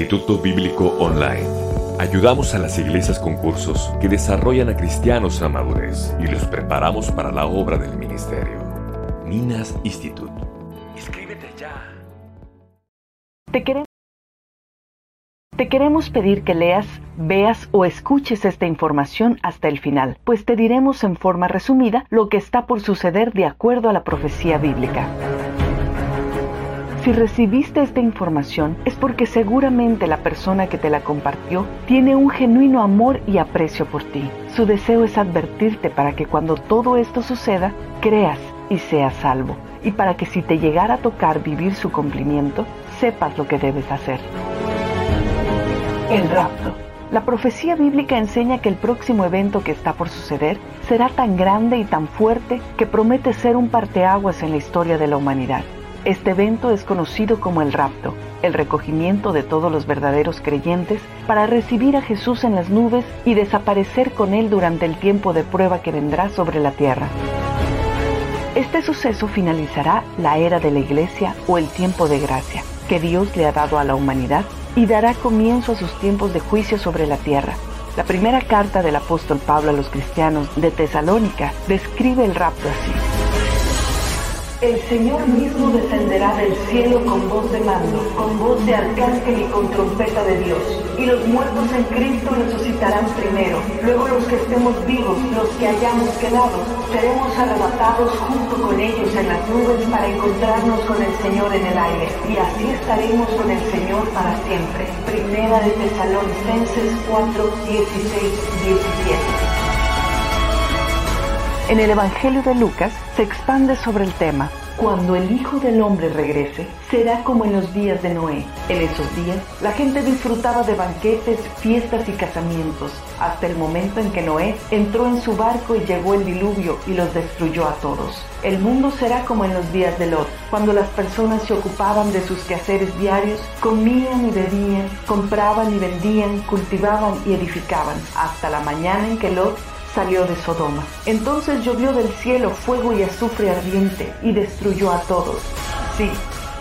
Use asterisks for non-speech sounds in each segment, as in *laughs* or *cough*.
Instituto Bíblico Online. Ayudamos a las iglesias con cursos que desarrollan a cristianos a madurez y los preparamos para la obra del ministerio. Minas Institute. Inscríbete ya. Te queremos, te queremos pedir que leas, veas o escuches esta información hasta el final, pues te diremos en forma resumida lo que está por suceder de acuerdo a la profecía bíblica. Si recibiste esta información es porque seguramente la persona que te la compartió tiene un genuino amor y aprecio por ti. Su deseo es advertirte para que cuando todo esto suceda, creas y seas salvo. Y para que si te llegara a tocar vivir su cumplimiento, sepas lo que debes hacer. El rapto. La profecía bíblica enseña que el próximo evento que está por suceder será tan grande y tan fuerte que promete ser un parteaguas en la historia de la humanidad. Este evento es conocido como el rapto, el recogimiento de todos los verdaderos creyentes para recibir a Jesús en las nubes y desaparecer con él durante el tiempo de prueba que vendrá sobre la tierra. Este suceso finalizará la era de la iglesia o el tiempo de gracia que Dios le ha dado a la humanidad y dará comienzo a sus tiempos de juicio sobre la tierra. La primera carta del apóstol Pablo a los cristianos de Tesalónica describe el rapto así. El Señor mismo descenderá del cielo con voz de mando, con voz de arcángel y con trompeta de Dios. Y los muertos en Cristo resucitarán primero. Luego los que estemos vivos, los que hayamos quedado, seremos arrebatados junto con ellos en las nubes para encontrarnos con el Señor en el aire. Y así estaremos con el Señor para siempre. Primera de Tesalonicenses 4, 16, 17. En el Evangelio de Lucas se expande sobre el tema. Cuando el Hijo del Hombre regrese, será como en los días de Noé. En esos días, la gente disfrutaba de banquetes, fiestas y casamientos, hasta el momento en que Noé entró en su barco y llegó el diluvio y los destruyó a todos. El mundo será como en los días de Lot, cuando las personas se ocupaban de sus quehaceres diarios, comían y bebían, compraban y vendían, cultivaban y edificaban, hasta la mañana en que Lot salió de Sodoma. Entonces llovió del cielo fuego y azufre ardiente y destruyó a todos. Sí,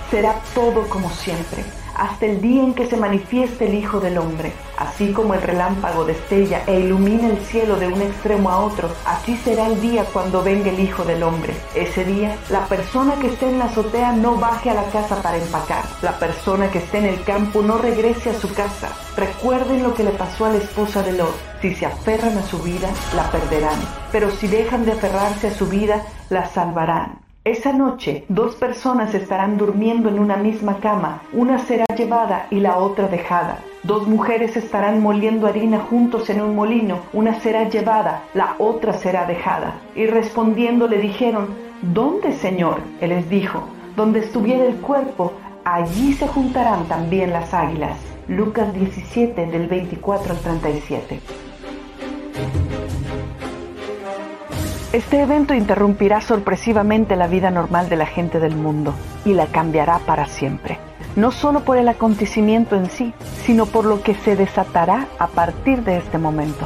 será todo como siempre, hasta el día en que se manifieste el Hijo del Hombre. Así como el relámpago destella e ilumina el cielo de un extremo a otro, así será el día cuando venga el Hijo del Hombre. Ese día, la persona que esté en la azotea no baje a la casa para empacar. La persona que esté en el campo no regrese a su casa. Recuerden lo que le pasó a la esposa de Lot. Si se aferran a su vida, la perderán. Pero si dejan de aferrarse a su vida, la salvarán. Esa noche dos personas estarán durmiendo en una misma cama, una será llevada y la otra dejada. Dos mujeres estarán moliendo harina juntos en un molino, una será llevada, la otra será dejada. Y respondiendo le dijeron, ¿Dónde, Señor? Él les dijo, donde estuviera el cuerpo, allí se juntarán también las águilas. Lucas 17 del 24 al 37. Este evento interrumpirá sorpresivamente la vida normal de la gente del mundo y la cambiará para siempre, no solo por el acontecimiento en sí, sino por lo que se desatará a partir de este momento.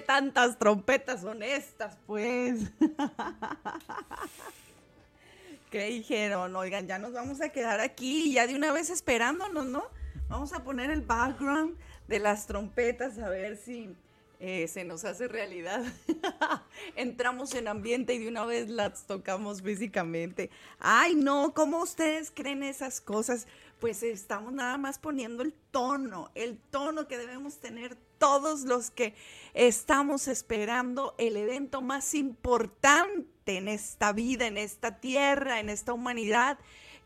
Tantas trompetas son estas, pues? *laughs* ¿Qué dijeron? Oigan, ya nos vamos a quedar aquí, ya de una vez esperándonos, ¿no? Vamos a poner el background de las trompetas a ver si eh, se nos hace realidad. *laughs* Entramos en ambiente y de una vez las tocamos físicamente. Ay, no, ¿cómo ustedes creen esas cosas? Pues estamos nada más poniendo el tono, el tono que debemos tener todos los que estamos esperando el evento más importante en esta vida, en esta tierra, en esta humanidad,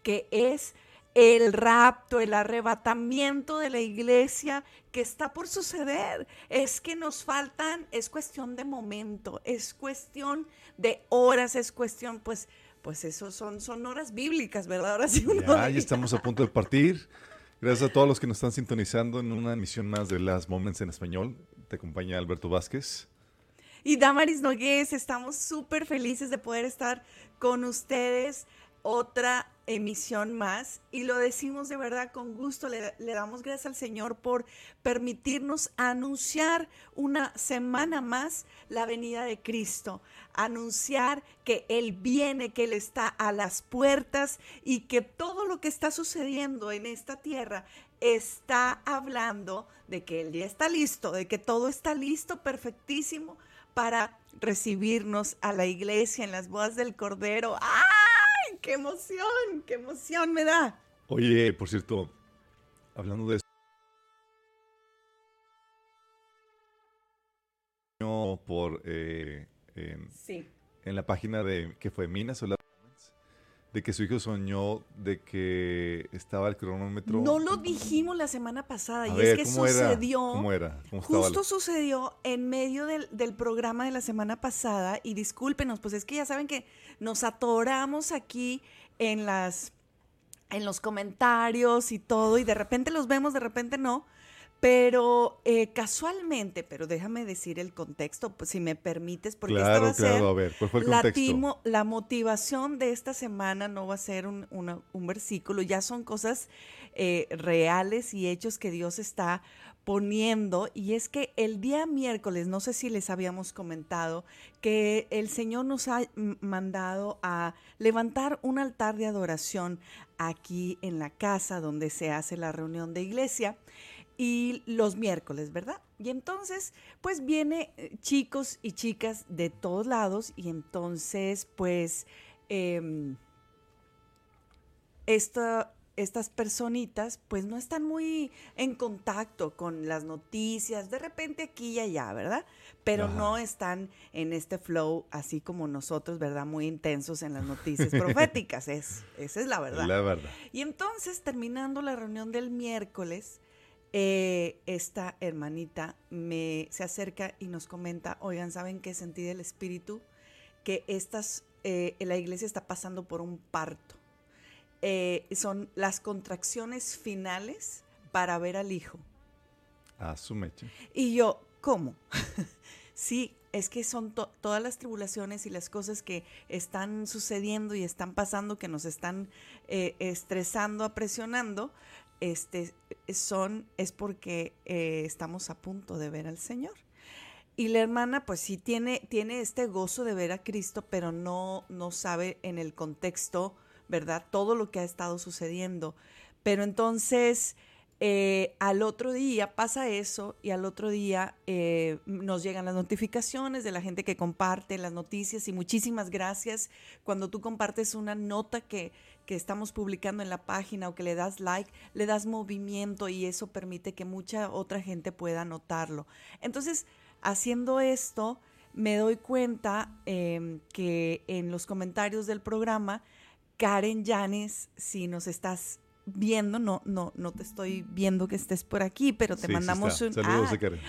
que es el rapto, el arrebatamiento de la iglesia que está por suceder. Es que nos faltan, es cuestión de momento, es cuestión de horas, es cuestión, pues, pues eso son, son horas bíblicas, ¿verdad? Ahora sí ya, ya estamos a punto de partir. Gracias a todos los que nos están sintonizando en una emisión más de Las Moments en Español. Te acompaña Alberto Vázquez. Y Damaris Nogués, estamos súper felices de poder estar con ustedes otra emisión más y lo decimos de verdad con gusto. Le, damos gracias al Señor por permitirnos anunciar una semana más la venida de Cristo, anunciar que Él viene, que Él está a las puertas y que todo lo que está sucediendo en esta tierra está hablando de que Él ya está listo, de que todo está listo, perfectísimo para recibirnos a la iglesia en las bodas del Cordero. ¡Ah! ¡Qué emoción! ¡Qué emoción me da! Oye, por cierto, hablando de eso. por eh, en, sí. en la página de que fue Minas o la de que su hijo soñó de que estaba el cronómetro. No lo dijimos la semana pasada A y ver, es que ¿cómo era? sucedió. ¿Cómo era? ¿Cómo estaba Justo sucedió en medio del, del programa de la semana pasada y discúlpenos, pues es que ya saben que nos atoramos aquí en las en los comentarios y todo y de repente los vemos, de repente no. Pero eh, casualmente, pero déjame decir el contexto, pues, si me permites, porque esta va Claro, a ser claro, a ver, ¿cuál fue el la, contexto? timo- la motivación de esta semana no va a ser un, una- un versículo, ya son cosas eh, reales y hechos que Dios está poniendo. Y es que el día miércoles, no sé si les habíamos comentado, que el Señor nos ha mandado a levantar un altar de adoración aquí en la casa donde se hace la reunión de iglesia y los miércoles, ¿verdad? Y entonces, pues viene eh, chicos y chicas de todos lados y entonces, pues, esta- estas personitas, pues no están muy en contacto con las noticias, de repente aquí y allá, ¿verdad? Pero Ajá. no están en este flow así como nosotros, ¿verdad? Muy intensos en las noticias proféticas, es, esa es la verdad. *laughs* La verdad. Y entonces, terminando la reunión del miércoles, eh, esta hermanita me se acerca y nos comenta, oigan, ¿saben qué sentí del espíritu? Que estas, eh, la iglesia está pasando por un parto. Eh, son las contracciones finales para ver al hijo. A su mecha. Y yo, ¿cómo? *laughs* sí, es que son to- todas las tribulaciones y las cosas que están sucediendo y están pasando, que nos están eh, estresando, presionando, este, son, es porque eh, estamos a punto de ver al Señor. Y la hermana, pues sí, tiene, tiene este gozo de ver a Cristo, pero no, no sabe en el contexto, ¿verdad? Todo lo que ha estado sucediendo. Pero entonces, eh, al otro día pasa eso y al otro día eh, nos llegan las notificaciones de la gente que comparte las noticias y muchísimas gracias cuando tú compartes una nota que, que estamos publicando en la página o que le das like, le das movimiento y eso permite que mucha otra gente pueda notarlo. Entonces, haciendo esto, me doy cuenta eh, que en los comentarios del programa, Karen Yanes, si nos estás viendo, no, no, no te estoy viendo que estés por aquí, pero te Sí, mandamos un Saludos Ah, a Karen.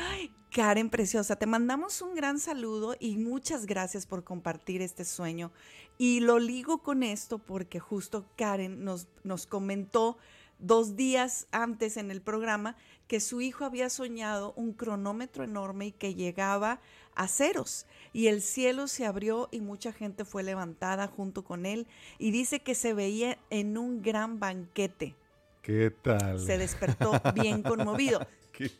Karen preciosa, te mandamos un gran saludo y muchas gracias por compartir este sueño. Y lo ligo con esto porque justo Karen nos, nos comentó dos días antes en el programa que su hijo había soñado un cronómetro enorme y que llegaba a ceros y el cielo se abrió y mucha gente fue levantada junto con él y dice que se veía en un gran banquete. ¿Qué tal? Se despertó bien *laughs* conmovido. ¿Qué?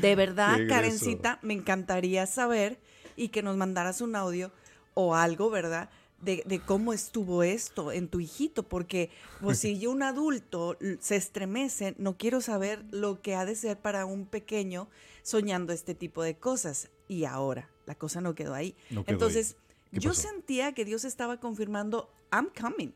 De verdad. Karencita, me encantaría saber y que nos mandaras un audio o algo, ¿verdad? De, de cómo estuvo esto en tu hijito, porque pues si yo un adulto se estremece, no quiero saber lo que ha de ser para un pequeño soñando este tipo de cosas. Y ahora, la cosa no quedó ahí. No quedó ahí. Entonces, ¿Qué yo pasó? sentía que Dios estaba confirmando, I'm coming.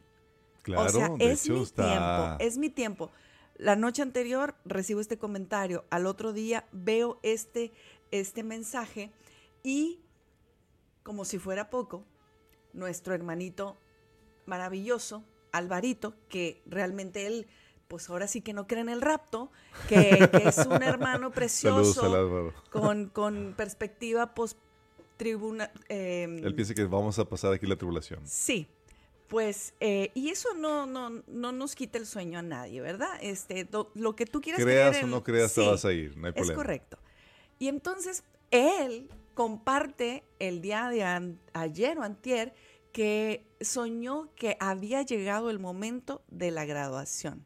Claro, o sea, es hecho mi está... tiempo, es mi tiempo. La noche anterior recibo este comentario, al otro día veo este, este mensaje y como si fuera poco, nuestro hermanito maravilloso, Alvarito, que realmente él, pues ahora sí que no cree en el rapto, que, que es un hermano *laughs* precioso *laughs* con, con perspectiva post tribuna. em, Él piensa que vamos a pasar aquí la tribulación. Sí, pues, eh, y eso no, no, no nos quita el sueño a nadie, ¿verdad? Este, do- lo que tú quieras Creas creer o no creas, te vas a ir, no hay Es problema. correcto. Y entonces, él comparte el día de an- ayer o antier que soñó que había llegado el momento de la graduación.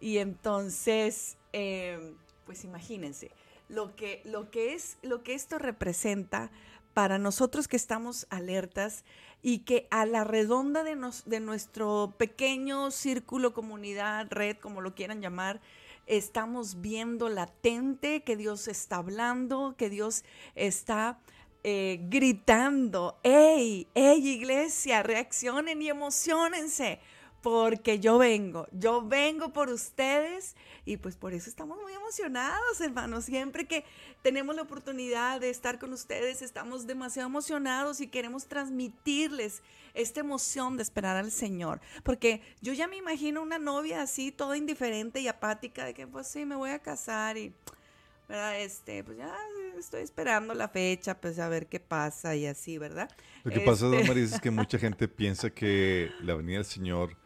Y entonces, eh, pues imagínense, lo que, lo, que es, lo que esto representa para nosotros que estamos alertas y que a la redonda de, nuestro pequeño círculo, comunidad, red, como lo quieran llamar, estamos viendo latente que Dios está hablando, que Dios está eh, gritando, ¡Ey, ey iglesia, reaccionen y emocionense! Porque yo vengo, yo vengo por ustedes y pues por eso estamos muy emocionados, hermanos. Siempre que tenemos la oportunidad de estar con ustedes, estamos demasiado emocionados y queremos transmitirles esta emoción de esperar al Señor. Porque yo ya me imagino una novia así, toda indiferente y apática, de que pues sí, me voy a casar y, ¿verdad? Este, pues ya estoy esperando la fecha, pues a ver qué pasa y así, ¿verdad? Lo que pasa, Este- Don Maris, es que mucha gente piensa que la venida del Señor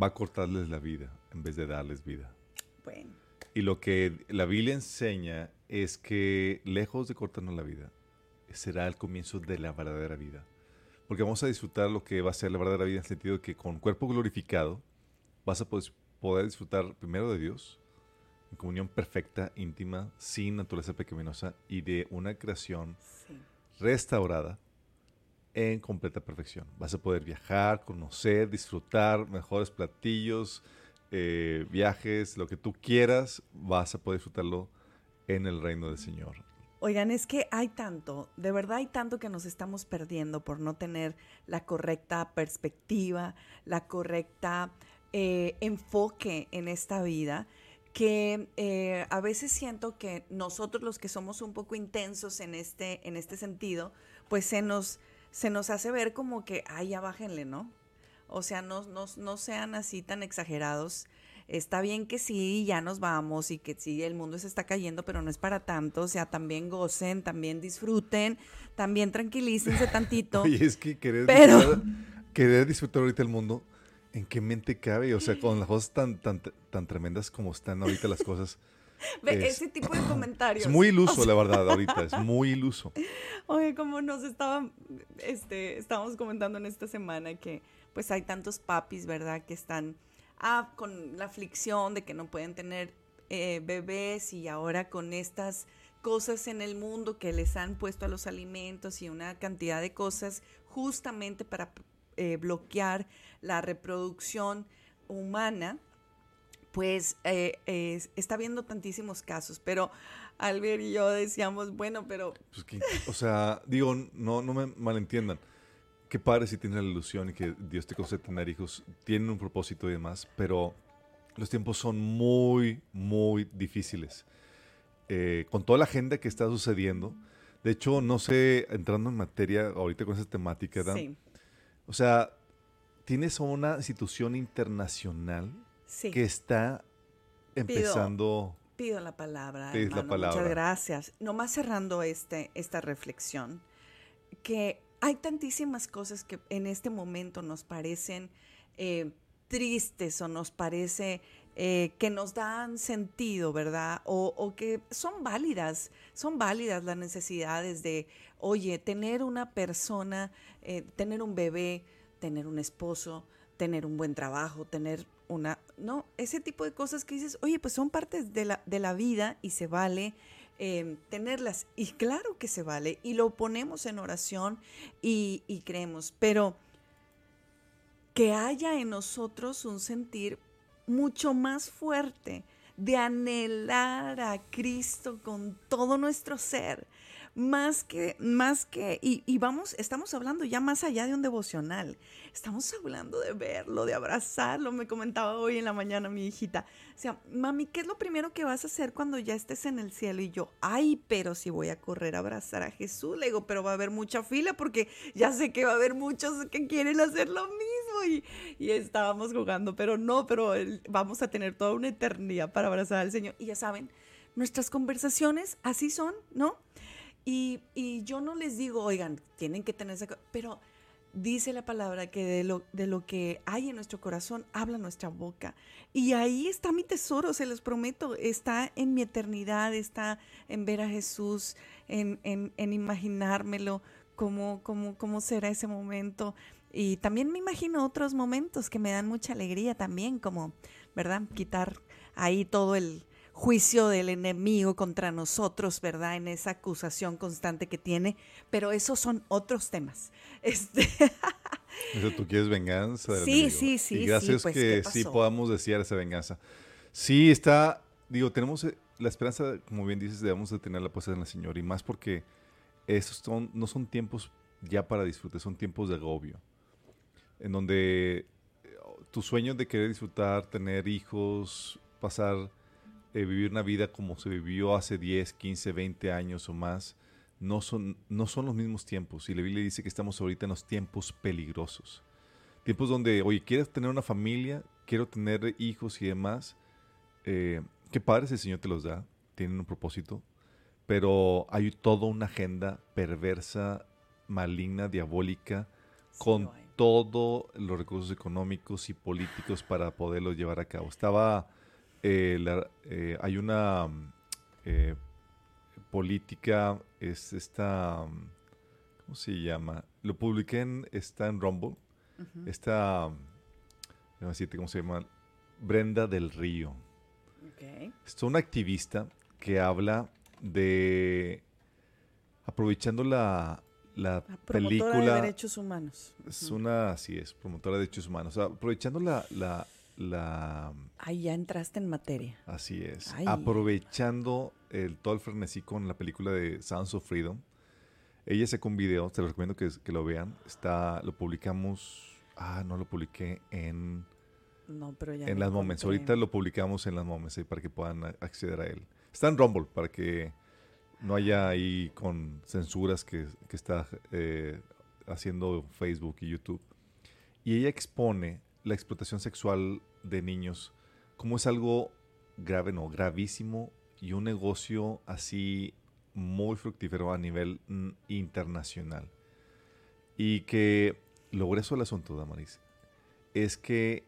va a cortarles la vida en vez de darles vida. Bueno, Y lo que la Biblia enseña es que lejos de cortarnos la vida, será el comienzo de la verdadera vida. Porque vamos a disfrutar lo que va a ser la verdadera vida en el sentido de que con cuerpo glorificado vas a poder disfrutar primero de Dios, en comunión perfecta, íntima, sin naturaleza pecaminosa y de una creación sí. restaurada en completa perfección. Vas a poder viajar, conocer, disfrutar mejores platillos, eh, viajes, lo que tú quieras, vas a poder disfrutarlo en el reino del Señor. Oigan, es que hay tanto, de verdad hay tanto que nos estamos perdiendo por no tener la correcta perspectiva, la correcta eh, enfoque en esta vida, que eh, a veces siento que nosotros los que somos un poco intensos en este, en este sentido, pues se nos, se nos hace ver como que, ay, ya bájenle, ¿no? O sea, no, no, no sean así tan exagerados. Está bien que sí, ya nos vamos y que sí, el mundo se está cayendo, pero no es para tanto. O sea, también gocen, también disfruten, también tranquilícense tantito. *laughs* Oye, es que querer, Pero- disfrutar, querer disfrutar ahorita el mundo, ¿en qué mente cabe? O sea, con las cosas tan, tan, tan tremendas como están ahorita las cosas. *laughs* Ve, es- ese tipo de *clears throat* comentarios. Es muy O iluso, sea, la verdad, ahorita, es muy iluso. *laughs* Oye, como nos estaban, este, estábamos comentando en esta semana que pues hay tantos papis, ¿verdad? Que están ah, con la aflicción de que no pueden tener eh, bebés y ahora con estas cosas en el mundo que les han puesto a los alimentos y una cantidad de cosas justamente para eh, bloquear la reproducción humana, pues eh, eh, está viendo tantísimos casos, pero Albert y yo decíamos, bueno, pero Pues que- o sea, digo, no, no me malentiendan. Qué padre si tienes la ilusión y que Dios te concede tener hijos, tienen un propósito y demás, pero los tiempos son muy, muy difíciles. Eh, con toda la agenda que está sucediendo, de hecho, no sé, entrando en materia ahorita con esa temática, Dan, sí, o sea, tienes a una institución internacional sí. que está empezando... Pido la palabra, la. Muchas gracias. Nomás cerrando este, esta reflexión, que hay tantísimas cosas que en este momento nos parecen eh, tristes o nos parece eh, que nos dan sentido, ¿verdad? O, o que son válidas, son válidas las necesidades de, oye, tener una persona, eh, tener un bebé, tener un esposo, tener un buen trabajo, tener una... No, ese tipo de cosas que dices, oye, pues son partes de la, de la vida y se vale, eh, tenerlas. Y claro que se vale, y lo ponemos en oración y, y creemos, pero que haya en nosotros un sentir mucho más fuerte de anhelar a Cristo con todo nuestro ser, más que, más que, y, vamos, estamos hablando ya más allá de un devocional, estamos hablando de verlo, de abrazarlo, me comentaba hoy en la mañana mi hijita, o sea, mami, ¿qué es lo primero que vas a hacer cuando ya estés en el cielo? Y yo, ay, pero si voy a correr a abrazar a Jesús, le digo, pero va a haber mucha fila porque ya sé que va a haber muchos que quieren hacer lo mismo y, y estábamos jugando, pero no, pero vamos a tener toda una eternidad para abrazar al Señor. Y ya saben, nuestras conversaciones así son, ¿no? Y, y, yo no les digo, oigan, tienen que tener esa... Pero dice la palabra que de lo, de lo que hay en nuestro corazón habla nuestra boca. Y ahí está mi tesoro, se los prometo. Está en mi eternidad, está en ver a Jesús, en, en, en imaginármelo, cómo, cómo, cómo será ese momento. Y también me imagino otros momentos que me dan mucha alegría también, como, ¿verdad? Quitar ahí todo el, juicio del enemigo contra nosotros, ¿verdad? En esa acusación constante que tiene, pero esos son otros temas. *laughs* Este Eso tú quieres venganza. Del sí, enemigo. sí, sí. Y gracias sí, pues, que sí podamos desear esa venganza. Sí, está, digo, tenemos eh, la esperanza, como bien dices, debemos de tener la puesta en el Señor y más porque esos son, no son tiempos ya para disfrute, son tiempos de agobio, en donde eh, tu sueño de querer disfrutar, tener hijos, pasar eh, vivir una vida como se vivió hace 10, 15, 20 años o más, no son, no son los mismos tiempos. Y la Biblia dice que estamos ahorita en los tiempos peligrosos. Tiempos donde, oye, quieres tener una familia, quiero tener hijos y demás. Eh, qué padre el Señor te los da, tienen un propósito, pero hay toda una agenda perversa, maligna, diabólica, sí, con todos los recursos económicos y políticos para poderlo llevar a cabo. Estaba eh, la, eh, hay una eh, política, es esta, ¿cómo se llama? Lo publiqué en, está en Rumble, uh -huh. esta, no sé cómo se llama, Brenda del Río. Okay. Es una activista que habla de, aprovechando la, la, la película. de derechos humanos. Es una, así es, promotora de derechos humanos. O sea, aprovechando la, la, la... Ahí ya entraste en materia. Así es. Ay. Aprovechando el, todo el frenesí con la película de Sounds of Freedom, ella sacó un video, te lo recomiendo que, que, lo vean. Está, lo publicamos, ah, no lo publiqué en... No, pero ya En las moments. Ahorita lo publicamos en las moments para que puedan acceder a él. Está en Rumble para que no haya ahí con censuras que, que está eh, haciendo Facebook y YouTube. Y ella expone la explotación sexual de niños como es algo grave, no, gravísimo y un negocio así muy fructífero a nivel mm, internacional. Y que lo grueso del asunto, Damaris, es que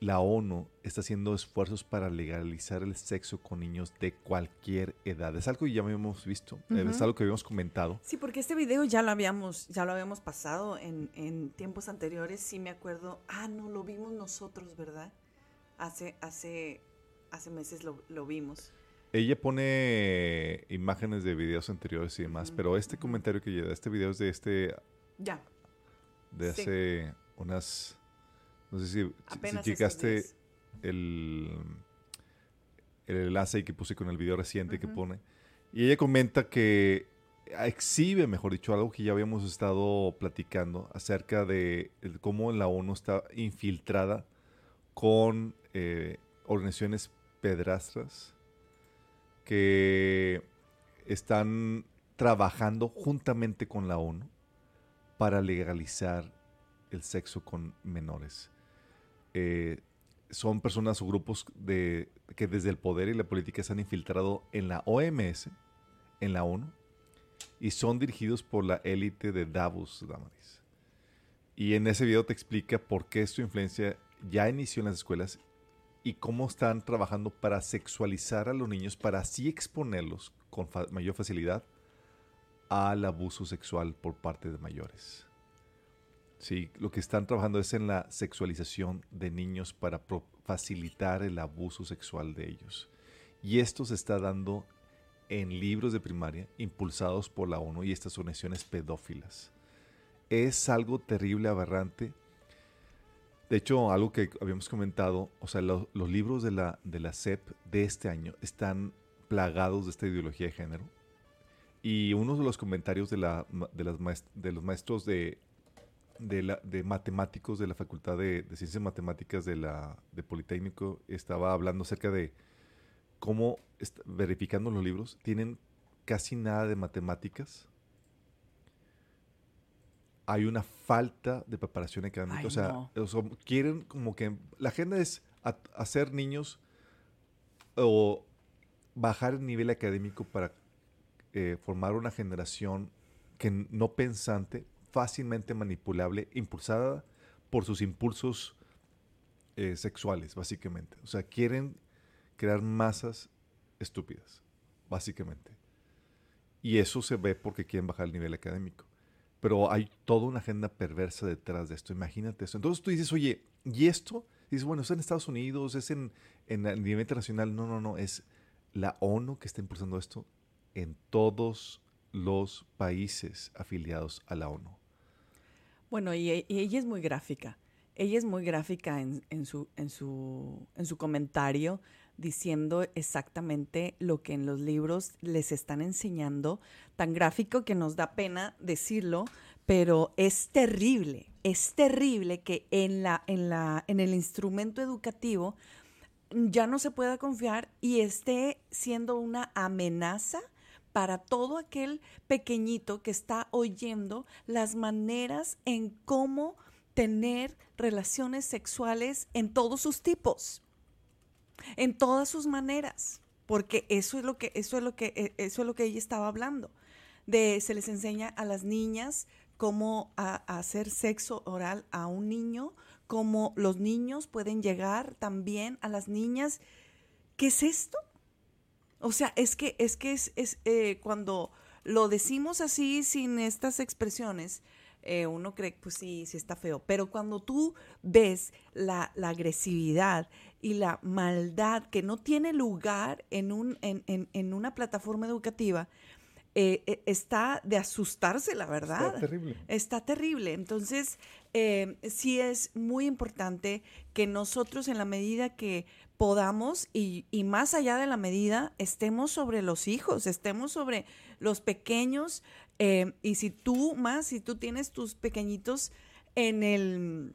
la ONU está haciendo esfuerzos para legalizar el sexo con niños de cualquier edad. Es algo que ya habíamos visto, uh -huh. es algo que habíamos comentado. Sí, porque este video ya lo habíamos, ya lo habíamos pasado en, en, tiempos anteriores. Sí me acuerdo. Ah, no, lo vimos nosotros, ¿verdad? Hace, hace, hace meses lo, lo vimos. Ella pone imágenes de videos anteriores y demás, uh -huh. pero este comentario que llega, este video es de este... Ya. De sí. hace unas no sé si, si checaste el, el enlace que puse con el video reciente uh -huh. que pone. Y ella comenta que exhibe, mejor dicho, algo que ya habíamos estado platicando acerca de cómo la ONU está infiltrada con eh, organizaciones pedrastras que están trabajando juntamente con la ONU para legalizar el sexo con menores eh, son personas o grupos de, que desde el poder y la política se han infiltrado en la OMS, en la ONU, y son dirigidos por la élite de Davos, Damaris. Y en ese video te explica por qué su influencia ya inició en las escuelas y cómo están trabajando para sexualizar a los niños, para así exponerlos con fa mayor facilidad al abuso sexual por parte de mayores. Sí, lo que están trabajando es en la sexualización de niños para facilitar el abuso sexual de ellos. Y esto se está dando en libros de primaria impulsados por la ONU y estas organizaciones pedófilas. Es algo terrible, aberrante. De hecho, algo que habíamos comentado, o sea, lo- los libros de la, de la SEP de este año están plagados de esta ideología de género. Y uno de los comentarios de, la, de los maestros de, de, la- de matemáticos de la Facultad de, de Ciencias Matemáticas de la de Politécnico estaba hablando acerca de cómo, verificando los libros, tienen casi nada de matemáticas. Hay una falta de preparación académica. Ay, o, sea, no. o sea, quieren como que la agenda es a- hacer niños o bajar el nivel académico para eh, formar una generación que no pensante, fácilmente manipulable, impulsada por sus impulsos eh, sexuales, básicamente. O sea, quieren crear masas estúpidas, básicamente. Y eso se ve porque quieren bajar el nivel académico. Pero hay toda una agenda perversa detrás de esto. Imagínate eso. Entonces tú dices, oye, ¿y esto? dices, bueno, es en Estados Unidos, es en, en el nivel internacional. No, no, no. Es la ONU que está impulsando esto en todos los países afiliados a la ONU. Bueno, y, ella es muy gráfica. Ella es muy gráfica en, en su, en, su, en su comentario diciendo exactamente lo que en los libros les están enseñando, tan gráfico que nos da pena decirlo, pero es terrible, es terrible que en, la, en, la, en el instrumento educativo ya no se pueda confiar y esté siendo una amenaza para todo aquel pequeñito que está oyendo las maneras en cómo tener relaciones sexuales en todos sus tipos, en todas sus maneras, porque eso es lo que eso es lo que eh, eso es lo que ella estaba hablando. De se les enseña a las niñas cómo hacer sexo oral a un niño, cómo los niños pueden llegar también a las niñas. ¿Qué es esto? O sea, es que es que es, es, eh, cuando lo decimos así sin estas expresiones, eh, uno cree que pues sí, sí está feo. Pero cuando tú ves la, la agresividad y la maldad que no tiene lugar en, un, en, en- en una plataforma educativa, eh, eh, está de asustarse, la verdad. terrible. Está terrible. Entonces, eh, sí es muy importante que nosotros en la medida que podamos y, y más allá de la medida, estemos sobre los hijos, estemos sobre los pequeños. eh, y si tú más, si tú tienes tus pequeñitos en el,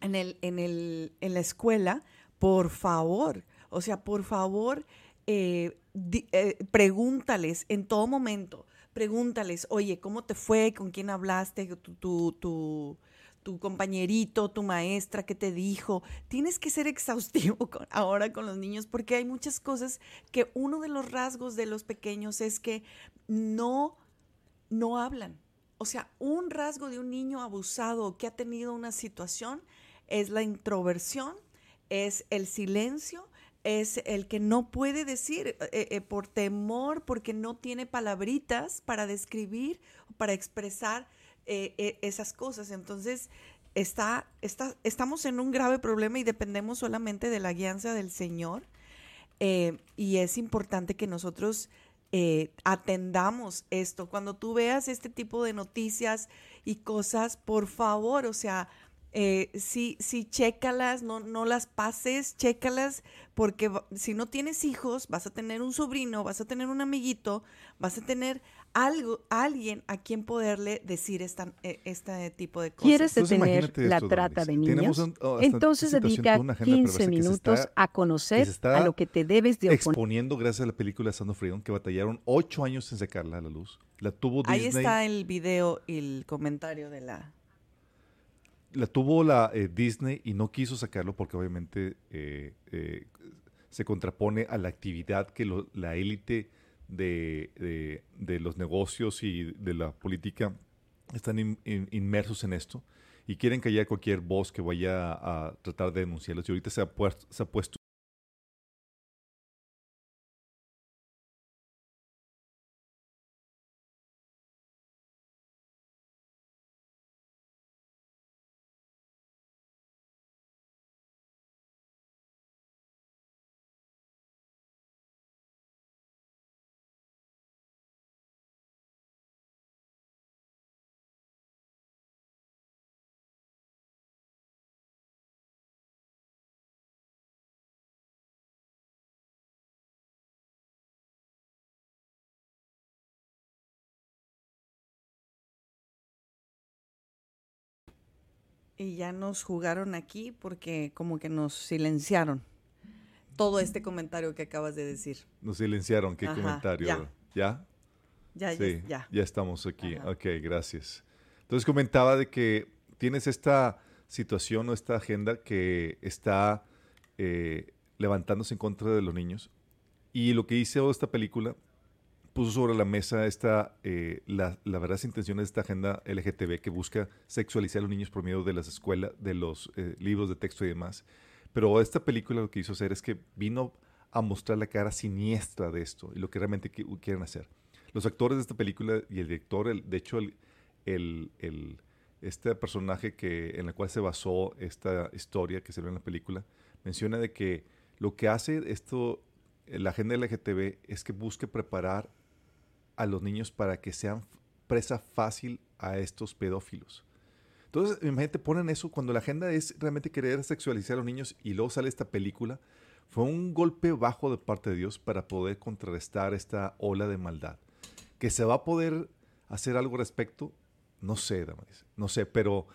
en el, en el, en la escuela, por favor, o sea, por favor, eh, eh, pregúntales en todo momento, pregúntales, oye, ¿cómo te fue? ¿Con quién hablaste? Tu, tu, tu compañerito, tu maestra, ¿qué te dijo? Tienes que ser exhaustivo *laughs* ahora con los niños porque hay muchas cosas que uno de los rasgos de los pequeños es que no, no hablan. O sea, un rasgo de un niño abusado que ha tenido una situación es la introversión, es el silencio, es el que no puede decir eh, eh, por temor, porque no tiene palabritas para describir, para expresar eh, eh, esas cosas. Entonces, está, está, estamos en un grave problema y dependemos solamente de la guianza del Señor. Eh, y es importante que nosotros atendamos esto. Cuando tú veas este tipo de noticias y cosas, por favor, o sea, eh, sí, sí, chécalas, no, no las pases, chécalas, porque si no tienes hijos, vas a tener un sobrino, vas a tener un amiguito, vas a tener algo, alguien a quien poderle decir esta, eh, este tipo de cosas. ¿Quieres detener la esto, trata de niños? un- oh, Entonces dedica toda una agenda 15 perversa que se minutos está- a conocer a lo que te debes de oponer. exponiendo gracias a la película de Sando Freedom, que batallaron ocho años en sacarla a la luz. La tuvo Ahí Disney. está el video y el comentario de la... La tuvo la eh, Disney y no quiso sacarlo porque obviamente eh, eh, se contrapone a la actividad que lo- la élite de, de- de los negocios y de la política están in- in- inmersos en esto y quieren callar cualquier voz que vaya a tratar de denunciarlos. Y ahorita se ha, puesto- se ha puesto Y ya nos jugaron aquí porque como que nos silenciaron todo este comentario que acabas de decir. Nos silenciaron, qué Ajá, comentario. ya. ¿Ya? Ya, ya, Sí, ya. ya estamos aquí. Ajá. Ok, gracias. Entonces comentaba de que tienes esta situación o esta agenda que está eh, levantándose en contra de los niños. Y lo que hizo esta película puso sobre la mesa esta, eh, la, la verdaderas intenciones de esta agenda LGTB que busca sexualizar a los niños por medio de las escuelas, de los eh, libros de texto y demás. Pero esta película lo que hizo hacer es que vino a mostrar la cara siniestra de esto y lo que realmente qui- quieren hacer. Los actores de esta película y el director, el- de hecho, el, el- el- este personaje que, en el cual se basó esta historia que se ve en la película, menciona de que lo que hace esto, la agenda LGTB, es que busque preparar a los niños para que sean presa fácil a estos pedófilos. Entonces, imagínate, ponen eso cuando la agenda es realmente querer sexualizar a los niños y luego sale esta película. Fue un golpe bajo de parte de Dios para poder contrarrestar esta ola de maldad. Que se va a poder hacer algo al respecto, no sé, Damaris, no sé, pero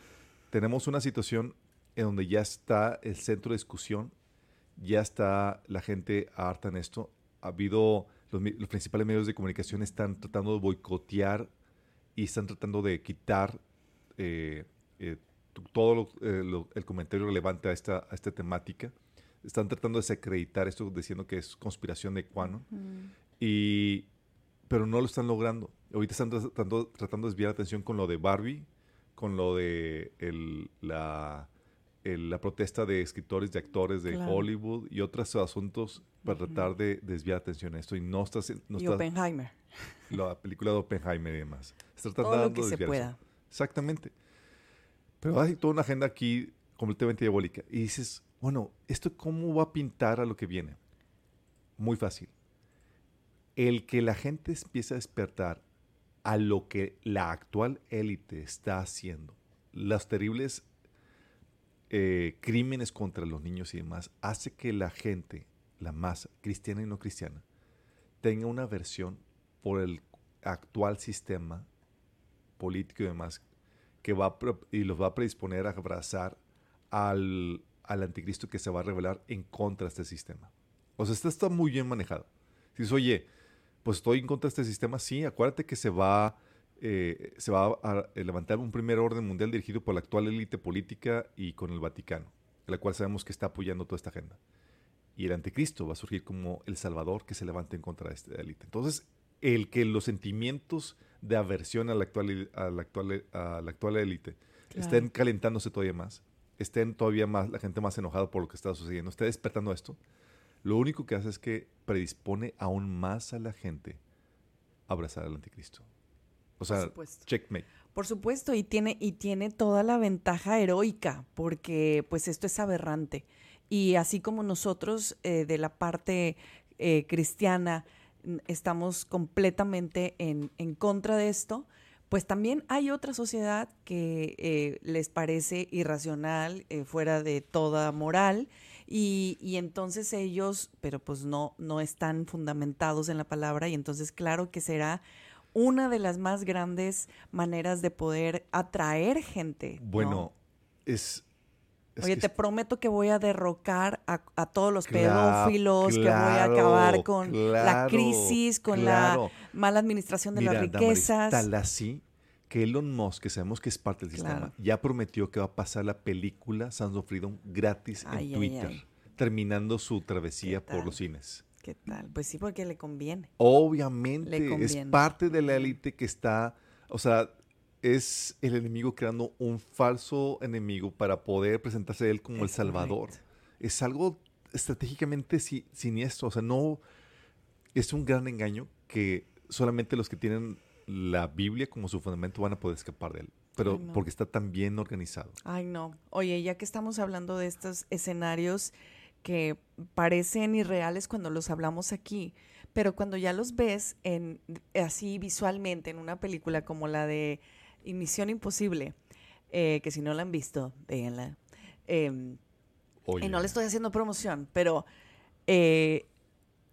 tenemos una situación en donde ya está el centro de discusión, ya está la gente harta en esto. Ha habido, los, principales medios de comunicación están tratando de boicotear y están tratando de quitar eh, eh, todo lo- eh, lo- el comentario relevante a esta, a esta temática. Están tratando de desacreditar esto diciendo que es conspiración de Quanon. Y, pero no lo están logrando. Ahorita están tratando, tratando de desviar la atención con lo de Barbie, con lo de el- la, el- la protesta de escritores, de actores de Claro. Hollywood y otros asuntos para tratar de desviar atención a esto. Y no está, haci- no y está Oppenheimer. *laughs* la película de Oppenheimer y demás. Está Todo lo tratando que de se eso. Exactamente. Pero hay toda una agenda aquí completamente diabólica. Y dices, bueno, ¿esto cómo va a pintar a lo que viene? Muy fácil. El que la gente empiece a despertar a lo que la actual élite está haciendo, los terribles eh, crímenes contra los niños y demás, hace que la gente, la masa, cristiana y no cristiana, tenga una aversión por el actual sistema político y demás que va y los va a predisponer a abrazar al, al anticristo que se va a revelar en contra de este sistema. O sea, esto está muy bien manejado. Si dices, oye, pues estoy en contra de este sistema, sí, acuérdate que se va, eh, se va a, levantar un primer orden mundial dirigido por la actual élite política y con el Vaticano, la cual sabemos que está apoyando toda esta agenda. Y el anticristo va a surgir como el salvador que se levante en contra de esta élite. Entonces, el que los sentimientos de aversión a la actual, a la actual, a la actual élite Claro. estén calentándose todavía más, estén todavía más, la gente más enojada por lo que está sucediendo, esté despertando esto, lo único que hace es que predispone aún más a la gente a abrazar al anticristo. O sea, supuesto. checkmate. Por supuesto, y tiene, y tiene toda la ventaja heroica, porque pues esto es aberrante. Y así como nosotros eh, de la parte eh, cristiana estamos completamente en, en contra de esto, pues también hay otra sociedad que eh, les parece irracional, fuera de toda moral, y, y entonces ellos, pero pues no, no están fundamentados en la palabra, y entonces claro que será una de las más grandes maneras de poder atraer gente. ¿no? Bueno, es... es Oye, te es- prometo que voy a derrocar a, a todos los Claro, pedófilos, que voy a acabar con la crisis, con la mala administración de Mira, las Damaris, riquezas. tal así que Elon Musk, que sabemos que es parte del sistema, ya prometió que va a pasar la película Sons of Freedom gratis Ay, en Twitter, ay. terminando su travesía ¿Qué por los cines. ¿Qué tal? Pues sí, porque le conviene. Obviamente, Le es conviene. parte de la élite que está, o sea, es el enemigo creando un falso enemigo para poder presentarse a él como el Es salvador. correcto. Es algo estratégicamente si- siniestro, o sea, no es un gran engaño que solamente los que tienen la Biblia como su fundamento van a poder escapar de él, pero Ay, no. porque está tan bien organizado. Ay, no. Oye, ya que estamos hablando de estos escenarios que parecen irreales cuando los hablamos aquí, pero cuando ya los ves en así visualmente en una película como la de Misión Imposible, eh, que si no la han visto, véanla. Em, Oye, y no le estoy haciendo promoción, pero eh,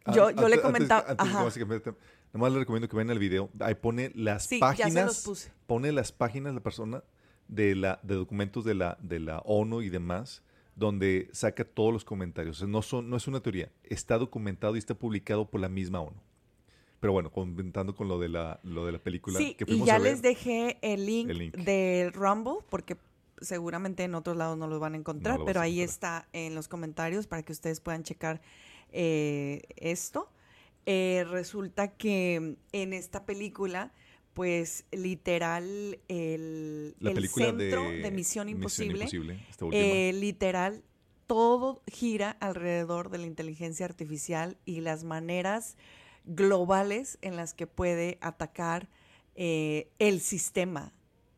Ah, yo, yo le comentaba... Antes, antes Nomás le recomiendo que vean el video. Ahí pone las Sí, ya se páginas. los puse. Pone las páginas la persona de, la, de documentos de la, de la ONU y demás, donde saca todos los comentarios. O sea, no, son, no es una teoría, está documentado y está publicado por la misma ONU. Pero bueno, comentando con lo de la, lo de la película Sí, que y fuimos ya a ver. les dejé el link, El link. del Rumble, porque seguramente en otros lados no lo van a encontrar, pero ahí encontrar. está en los comentarios para que ustedes puedan checar eh, esto. Eh, resulta que en esta película, pues literal, el, la el película centro de, de, Misión Imposible, Imposible, esta última. eh, literal, todo gira alrededor de la inteligencia artificial y las maneras globales en las que puede atacar eh, el sistema.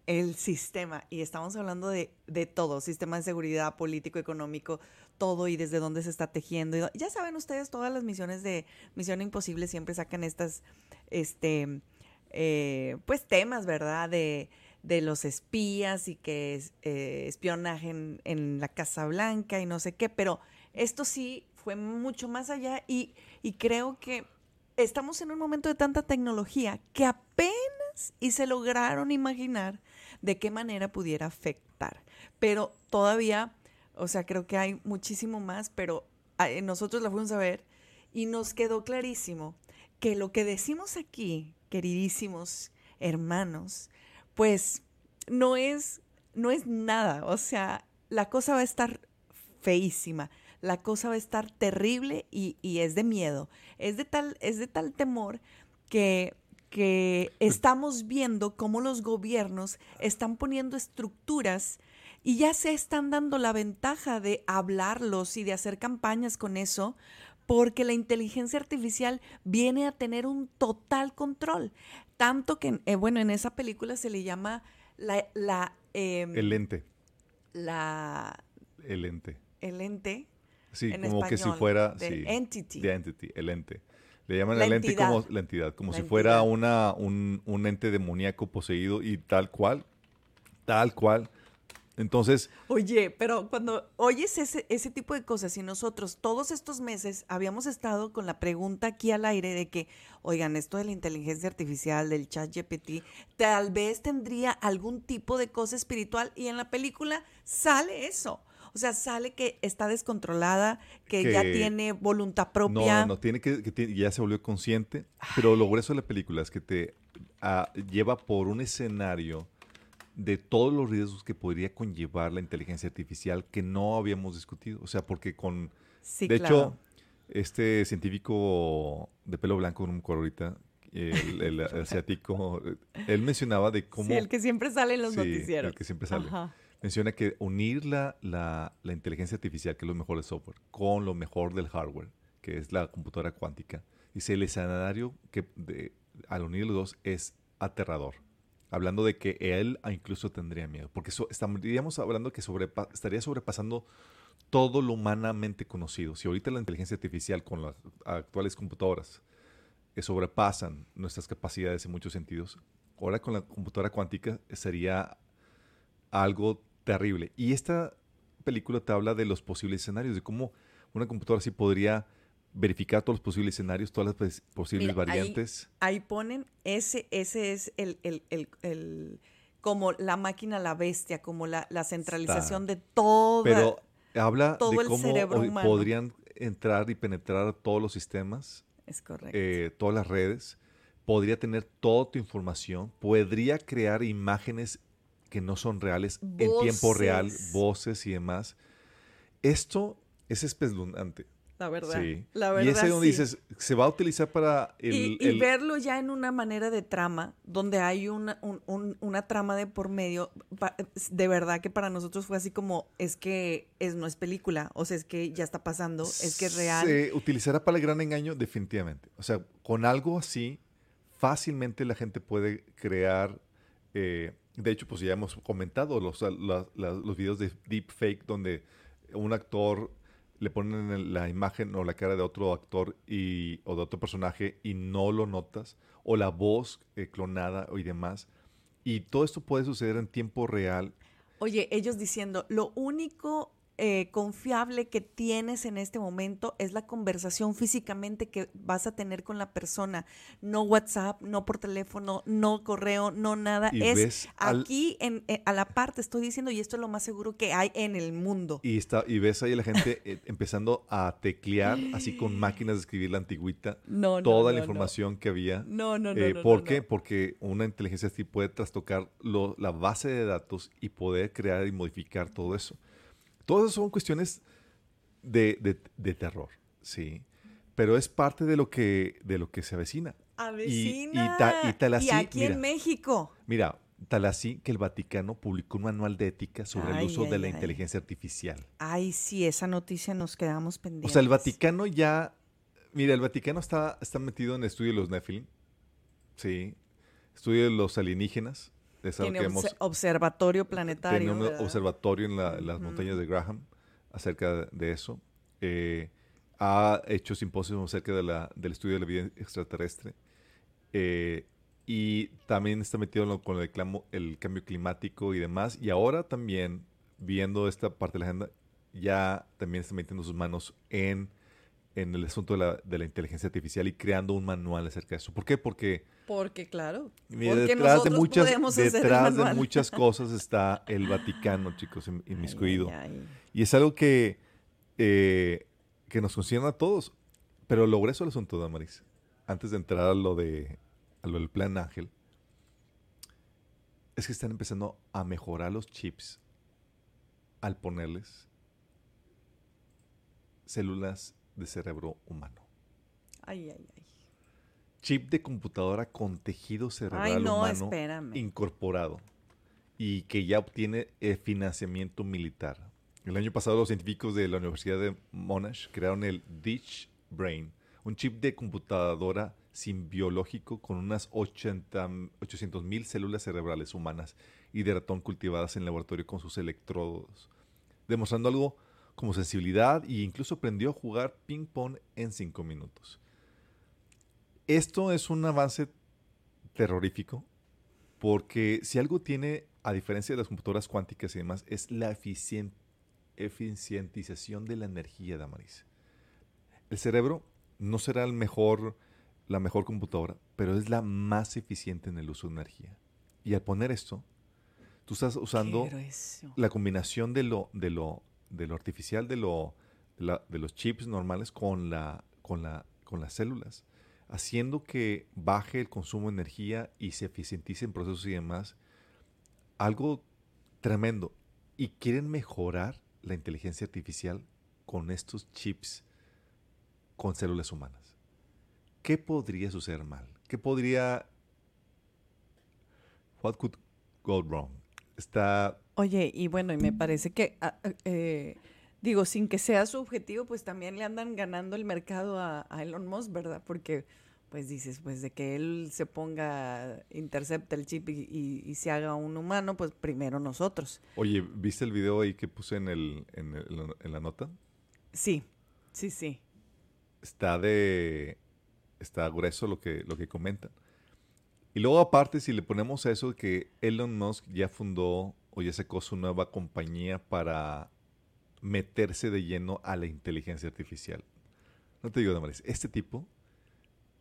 El sistema. Y estamos hablando de, de todo, sistema de seguridad, político, económico, todo y desde dónde se está tejiendo. Y ya saben ustedes, todas las misiones de Misión Imposible siempre sacan estas, este, eh, pues temas, ¿verdad? De, de los espías y que eh, espionaje en, en la Casa Blanca y no sé qué, pero esto sí fue mucho más allá y, y creo que estamos en un momento de tanta tecnología que apenas y se lograron imaginar de qué manera pudiera afectar, pero todavía, o sea, creo que hay muchísimo más, pero nosotros la fuimos a ver y nos quedó clarísimo que lo que decimos aquí, queridísimos hermanos, pues no es, no es nada. O sea, la cosa va a estar feísima, la cosa va a estar terrible y, y es de miedo. Es de tal, es de tal temor que, que estamos viendo cómo los gobiernos están poniendo estructuras y ya se están dando la ventaja de hablarlos y de hacer campañas con eso, porque la inteligencia artificial viene a tener un total control. Tanto que, eh, bueno, en esa película se le llama la, la, em, el ente, la, el ente. el ente, Sí, en como que si fuera... the sí, entity. the entity, el ente. Le llaman La el ente entidad. como la entidad, como La si fuera una, un, un ente demoníaco poseído y tal cual, tal cual. Entonces, Oye, pero cuando oyes ese, ese tipo de cosas y nosotros todos estos meses habíamos estado con la pregunta aquí al aire de que, oigan, esto de la inteligencia artificial, del chat GPT, tal vez tendría algún tipo de cosa espiritual y en la película sale eso. O sea, sale que está descontrolada, que, ya tiene voluntad propia. no, no, tiene que, que tiene- ya se volvió consciente, pero lo grueso de la película es que te ah, lleva por un escenario de todos los riesgos que podría conllevar la inteligencia artificial que no habíamos discutido. O sea, porque con... Sí, de claro. hecho, este científico de pelo blanco, me acuerdo ahorita, el, el *laughs* asiático, él mencionaba de cómo... Sí, el que siempre sale en los Sí, noticieros. el que siempre sale. Ajá. Menciona que unir la, la, la inteligencia artificial, que es lo mejor del software, con lo mejor del hardware, que es la computadora cuántica, dice el escenario que de- al unir los dos es aterrador. Hablando de que él incluso tendría miedo, porque estaríamos hablando que estaría sobrepasando todo lo humanamente conocido. Si ahorita la inteligencia artificial con las actuales computadoras que sobrepasan nuestras capacidades en muchos sentidos, ahora con la computadora cuántica sería algo terrible. Y esta película te habla de los posibles escenarios, de cómo una computadora así podría verificar todos los posibles escenarios, todas las pos- posibles Mira, variantes. Ahí ponen, ese, ese es el, el- el- el- como la máquina, la bestia, como la, la centralización de todo. Pero habla todo de el cómo humano. podrían entrar y penetrar todos los sistemas, es correcto. eh, todas las redes, podría tener toda tu información, podría crear imágenes que no son reales en tiempo real, Voces. voces y demás. Esto es espeluznante. La verdad. Sí. La verdad. y es ahí donde sí. dices, se va a utilizar para el... y, y el- verlo ya en una manera de trama, donde hay una, un- un- una trama de por medio, de verdad que para nosotros fue así como, es que es, no es película, o sea, es que ya está pasando, es que es real. Se utilizará para el gran engaño definitivamente. O sea, con algo así, fácilmente la gente puede crear... eh, de hecho, pues ya hemos comentado los, la- la- los videos de deepfake donde un actor le ponen la imagen o la cara de otro actor y, o de otro personaje y no lo notas, o la voz eh, clonada y demás. Y todo esto puede suceder en tiempo real Oye, ellos diciendo, lo único eh, confiable que tienes en este momento es la conversación físicamente que vas a tener con la persona. No WhatsApp, no por teléfono, no correo, no nada. Y es al- aquí en, eh, a la parte, estoy diciendo, y esto es lo más seguro que hay en el mundo. Y, está, y ves ahí a la gente *laughs* eh, empezando a teclear, así con *gasps* máquinas de escribir la antigüita, No, no, toda no, la información que había. No, no, no. Eh, no, ¿Por qué? Porque una inteligencia así puede trastocar lo- la base de datos y poder crear y modificar todo eso. Todas son cuestiones de, de- de terror, ¿sí? Pero es parte de lo que, de lo que se avecina. Avecina. y ta- y tal así, aquí mira. en México. Mira, tal así que el Vaticano publicó un manual de ética sobre Ay, el uso ay, de la ay. inteligencia artificial. Ay, sí, esa noticia nos quedamos pendientes. O sea, el Vaticano ya. Mira, el Vaticano está, está metido en el estudio de los Nephilim. Sí. Estudio de los alienígenas. Es Tiene que hemos. obse- observatorio planetario. Tiene un ¿verdad? observatorio en, la- en las montañas de Graham acerca de eso. Eh, ha hecho simposios acerca de la, del estudio de la vida extraterrestre. Eh, y también está metido lo- con el, clamo- el cambio climático y demás. Y ahora también, viendo esta parte de la agenda, ya también está metiendo sus manos en, en el asunto de la, de la inteligencia artificial y creando un manual acerca de eso. ¿Por qué? Porque Porque, claro. Mira, porque detrás de muchas, podemos hacer el detrás de muchas *laughs* cosas está el Vaticano, chicos, inmiscuido. ay, ay. Y es algo que, eh, que nos concierne a todos. Pero lo grueso del asunto, Damaris, antes de entrar a lo, de, a lo del plan Ángel, es que están empezando a mejorar los chips al ponerles células de cerebro humano. Ay, ay, ay. Chip de computadora con tejido cerebral Ay, no, humano espérame. incorporado y que ya obtiene eh, financiamiento militar. El año pasado los científicos de la Universidad de Monash crearon el Ditch Brain, un chip de computadora simbiológico con unas 80 mil células cerebrales humanas y de ratón cultivadas en laboratorio con sus electrodos, demostrando algo como sensibilidad e incluso aprendió a jugar ping pong en 5 minutos. Esto es un avance terrorífico porque si algo tiene, a diferencia de las computadoras cuánticas y demás, es la eficien- eficientización de la energía, Damaris. El cerebro no será el mejor, la mejor computadora, pero es la más eficiente en el uso de energía. Y al poner esto, tú estás usando la combinación de lo, de lo, de lo artificial, de, lo, la- de los chips normales con, la, con, la, con las células, haciendo que baje el consumo de energía y se eficienticen procesos y demás. Algo tremendo. Y quieren mejorar la inteligencia artificial con estos chips con células humanas. ¿Qué podría suceder mal? ¿Qué podría... What could go wrong? Está Oye, y bueno, y me parece que, ah, ah, eh, digo, sin que sea su objetivo, pues también le andan ganando el mercado a, a Elon Musk, ¿verdad? Porque, pues dices, pues de que él se ponga, intercepta el chip y, y- y se haga un humano, pues primero nosotros. Oye, ¿viste el video ahí que puse en, el, en, el- en la nota? Sí, sí, sí. Está de... Está grueso lo que, lo que comentan. Y luego aparte, si le ponemos a eso que Elon Musk ya fundó o ya sacó su nueva compañía para meterse de lleno a la inteligencia artificial. No te digo, Damaris, este tipo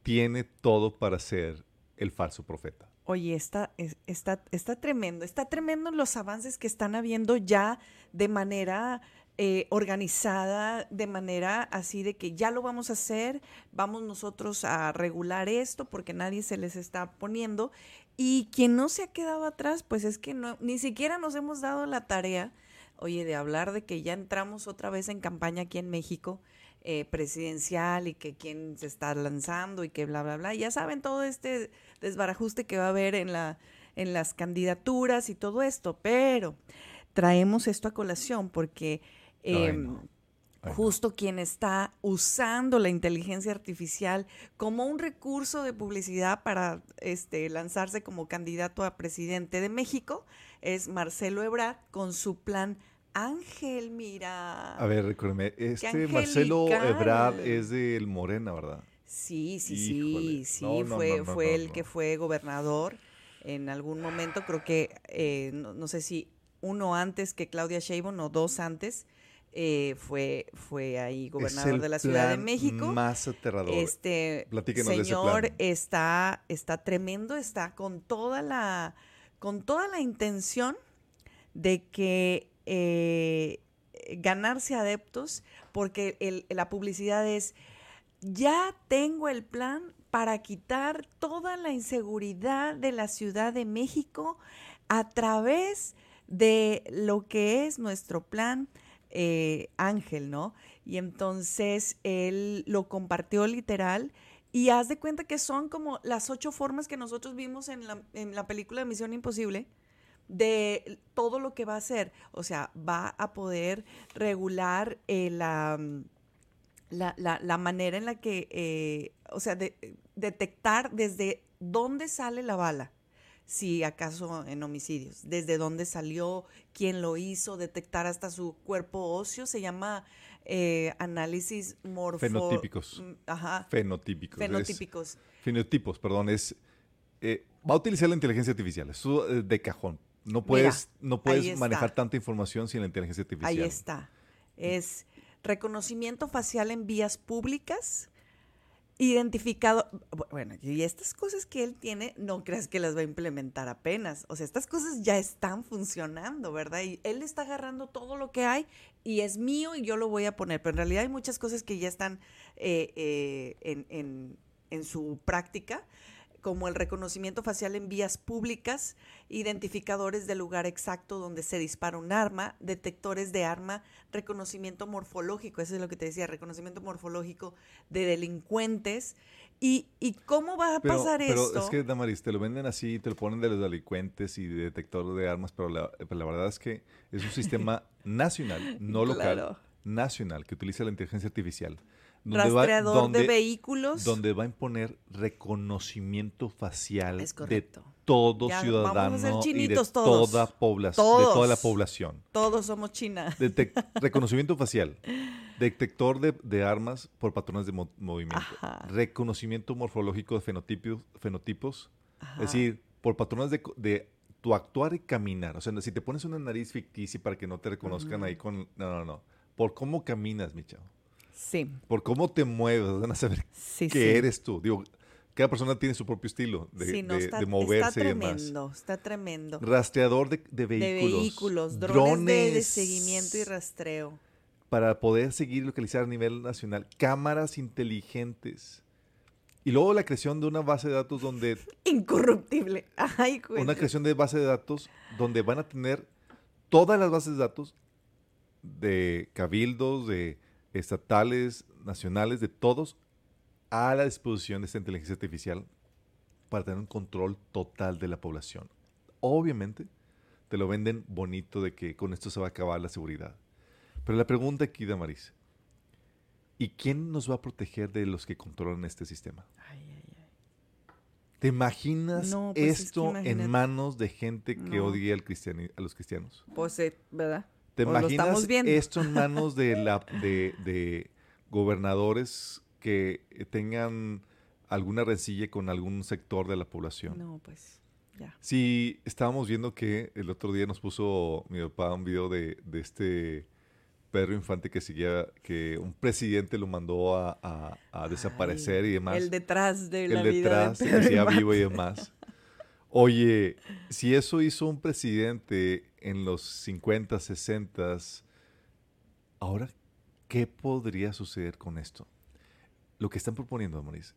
tiene todo para ser el falso profeta. Oye, está, es- está, está tremendo, está tremendo los avances que están habiendo ya de manera eh, organizada, de manera así de que ya lo vamos a hacer, vamos nosotros a regular esto porque nadie se les está poniendo. Y quien no se ha quedado atrás, pues es que no, ni siquiera nos hemos dado la tarea, oye, de hablar de que ya entramos otra vez en campaña aquí en México eh, presidencial y que quién se está lanzando y que bla, bla, bla. Ya saben todo este desbarajuste que va a haber en, la, en las candidaturas y todo esto, pero traemos esto a colación porque Ay, no. Ay, no. justo quien está usando la inteligencia artificial como un recurso de publicidad para este, lanzarse como candidato a presidente de México es Marcelo Ebrard con su plan Ángel, mira. A ver, recuérdame, este. Marcelo Ebrard es del Morena, ¿verdad? Sí, sí, Híjole. sí, sí, No, no, fue, no, el que fue gobernador en algún momento, creo que, eh, no, no sé si uno antes que Claudia Sheinbaum o dos antes, eh, fue, fue ahí Es gobernador el de la Ciudad de México. Más aterrador. Este Platíquenos de ese señor plan. está, está tremendo, está con toda la, con toda la intención de que eh, ganarse adeptos, porque el- la publicidad es ya tengo el plan para quitar toda la inseguridad de la Ciudad de México a través de lo que es nuestro plan eh, Ángel, ¿no? Y entonces él lo compartió literal y haz de cuenta que son como las ocho formas que nosotros vimos en la, en la película de Misión Imposible de todo lo que va a hacer. O sea, va a poder regular eh, la, mm, la- la manera en la que, eh, o sea, de- detectar desde dónde sale la bala, si acaso en homicidios, desde dónde salió, quién lo hizo, detectar hasta su cuerpo óseo, se llama eh, análisis morfo... Fenotípicos. mm, Ajá, Fenotípicos. es- fenotípicos. fenotipos, perdón, es eh, va a utilizar la inteligencia artificial, eso eh, de cajón. No puedes, no puedes manejar tanta información sin la inteligencia artificial. Ahí está. Es reconocimiento facial en vías públicas, identificado, bu- bueno, y estas cosas que él tiene, no creas que las va a implementar apenas. O sea, estas cosas ya están funcionando, ¿verdad? Y él está agarrando todo lo que hay y es mío y yo lo voy a poner. Pero en realidad hay muchas cosas que ya están eh, eh, en, en- en su práctica como el reconocimiento facial en vías públicas, identificadores del lugar exacto donde se dispara un arma, detectores de arma, reconocimiento morfológico, eso es lo que te decía, reconocimiento morfológico de delincuentes. ¿Y, y cómo va a Pero, pasar pero esto? es que, Damaris, te lo venden así, te lo ponen de los delincuentes y de detector de armas, pero la, pero la verdad es que es un *laughs* sistema nacional, no local, Claro. nacional, que utiliza la inteligencia artificial. Rastreador donde- de vehículos. donde va a imponer reconocimiento facial Es de todo Ya, ciudadano vamos a ser y de chinitos todos. toda población, de toda la Todos. población. Todos somos China. Detec- *laughs* reconocimiento facial, detector de, de armas por patrones de mo- movimiento, Ajá. reconocimiento morfológico de fenotipos, fenotipos Ajá. es decir, por patrones de, de tu actuar y caminar. O sea, si te pones una nariz ficticia para que no te reconozcan ahí con... No, no, no. Por cómo caminas, mi chavo. Sí, Por cómo te mueves, van a saber sí, sí. eres tú. Digo, cada persona tiene su propio estilo de, Sí, no, de- está, de moverse está y demás. tremendo, está tremendo. Rastreador de, de de vehículos. vehículos, drones, de- de, drones seguimiento y rastreo. Para poder seguir y localizar a nivel nacional. Cámaras inteligentes. Y luego la creación de una base de datos donde... *laughs* Incorruptible. Ay, güey. Una creación de base de datos donde van a tener todas las bases de datos de cabildos, de estatales, nacionales, de todos, a la disposición de esta inteligencia artificial para tener un control total de la población. Obviamente, te lo venden bonito de que con esto se va a acabar la seguridad. Pero la pregunta aquí, Damaris, ¿y quién nos va a proteger de los que controlan este sistema? Ay, ay, ay. ¿Te imaginas No, pues es que esto en manos de gente que No. odia al cristiani- a los cristianos? Pues, eh, ¿verdad? ¿Te Pues imaginas esto en manos de, la, *laughs* de, de gobernadores que tengan alguna rencilla con algún sector de la población? No, pues, ya. Sí, estábamos viendo que el otro día nos puso mi papá un video de, de este Pedro Infante que seguía, que un presidente lo mandó a, a- a desaparecer Ay, y demás El detrás de el la vida detrás, de Pedro sea Infante. vivo y demás. Oye, si eso hizo un presidente en los 50, 60, ahora, ¿qué podría suceder con esto? Lo que están proponiendo, Maurice,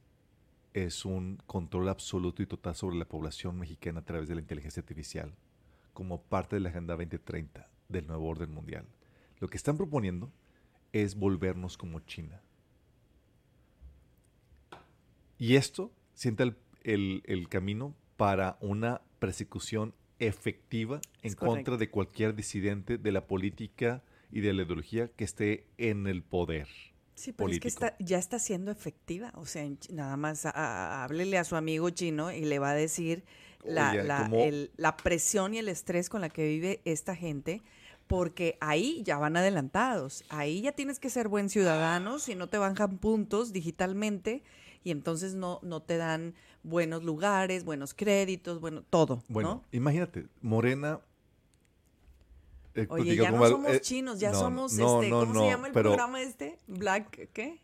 es un control absoluto y total sobre la población mexicana a través de la inteligencia artificial, como parte de la Agenda 2030 del nuevo orden mundial. Lo que están proponiendo es volvernos como China. Y esto sienta el, el- el camino para una persecución efectiva en contra de cualquier disidente de la política y de la ideología que esté en el poder. Sí, pero es que está, ya está siendo efectiva. O sea, nada más a- a- háblele a su amigo chino y le va a decir la, Oye, la- ¿cómo? el- la presión y el estrés con la que vive esta gente, porque ahí ya van adelantados. Ahí ya tienes que ser buen ciudadano, si no te bajan puntos digitalmente y entonces no, no te dan buenos lugares, buenos créditos, bueno, todo. Bueno, ¿no? imagínate, Morena he Oye, platicado ya no somos eh, chinos, ya no, somos, no, este, ¿cómo se llama el pero programa este? Black, ¿qué?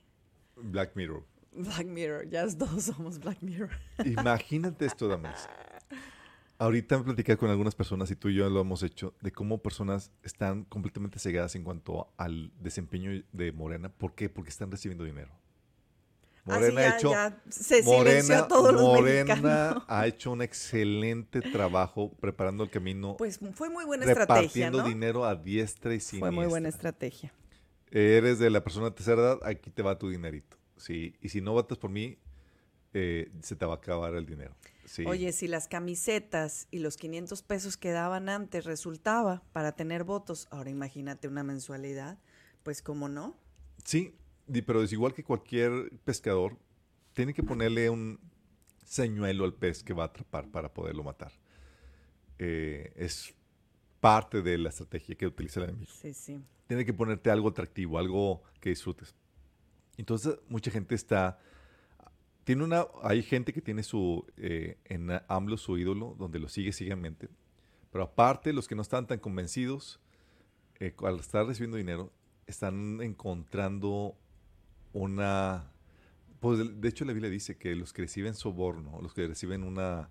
Black Mirror. Black Mirror, ya todos somos Black Mirror. Imagínate esto, damas. Ahorita me platicé con algunas personas y tú y yo lo hemos hecho de cómo personas están completamente cegadas en cuanto al desempeño de Morena. ¿Por qué? Porque están recibiendo dinero. Morena ha hecho ya se silenció Morena, a todos los Morena mexicanos. ha hecho un excelente trabajo preparando el camino, Pues fue muy buena estrategia, repartiendo ¿no? dinero a diestra y siniestra. Fue muy buena estrategia. Eres de la persona de tercera edad, aquí te va tu dinerito. Sí, y si no votas por mí, eh, se te va a acabar el dinero. Sí. Oye, si las camisetas y los 500 pesos que daban antes resultaba para tener votos, ahora imagínate una mensualidad, pues cómo no. Sí, pero es igual que cualquier pescador, tiene que ponerle un señuelo al pez que va a atrapar para poderlo matar. Eh, es parte de la estrategia que utiliza el enemigo. Sí, sí. Tiene que ponerte algo atractivo, algo que disfrutes. Entonces, mucha gente está. Tiene una. Hay gente que tiene su. eh, en AMLO su ídolo, donde lo sigue ciegamente. Pero aparte, los que no están tan convencidos, eh, al estar recibiendo dinero, están encontrando una. Pues de- hecho, la Biblia dice que los que reciben soborno, los que reciben una.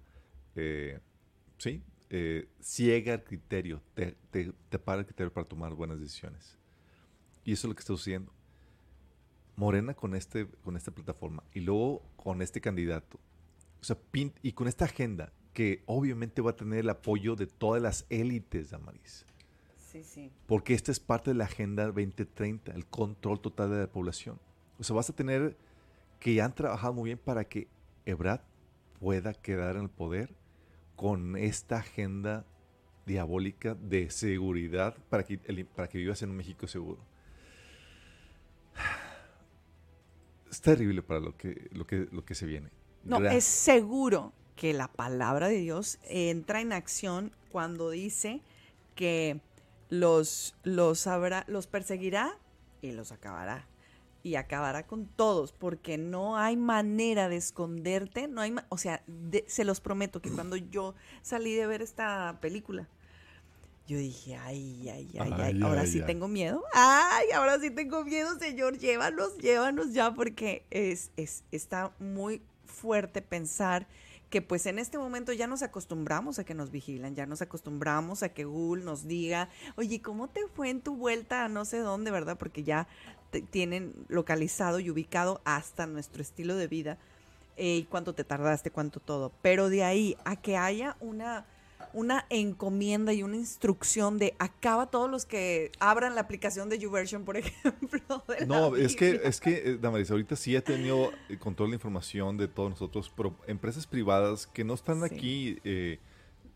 eh, sí, eh, ciega el criterio, te, te, te para el criterio para tomar buenas decisiones. Y eso es lo que está sucediendo. Morena con, este, con esta plataforma y luego con este candidato. O sea, y con esta agenda que obviamente va a tener el apoyo de todas las élites, Damaris. Sí, sí. Porque esta es parte de la Agenda 2030, el control total de la población. O sea, vas a tener que han trabajado muy bien para que Ebrad pueda quedar en el poder con esta agenda diabólica de seguridad para que, para que vivas en un México seguro. Es terrible para lo que, lo que, lo que se viene. No, es seguro que la palabra de Dios entra en acción cuando dice que los, los, habrá, los perseguirá y los acabará. Y acabará con todos, porque no hay manera de esconderte, no hay, ma- o sea, de- se los prometo que cuando yo salí de ver esta película, yo dije, ay, ay, ay, ay, Ay, ahora ay, sí ay. tengo miedo. Ay, ahora sí tengo miedo, Señor, llévanos, llévanos ya, porque es, es, está muy fuerte pensar que pues en este momento ya nos acostumbramos a que nos vigilan, ya nos acostumbramos a que Google nos diga, oye, ¿cómo te fue en tu vuelta a no sé dónde, verdad? Porque ya te- tienen localizado y ubicado hasta nuestro estilo de vida eh, y cuánto te tardaste, cuánto todo. Pero de ahí a que haya una, una encomienda y una instrucción de acaba todos los que abran la aplicación de YouVersion, por *laughs* ejemplo. No, es que, es que, eh, Damaris, ahorita sí ha tenido eh, control de información de todos nosotros, pero empresas privadas que no están Sí. aquí, eh,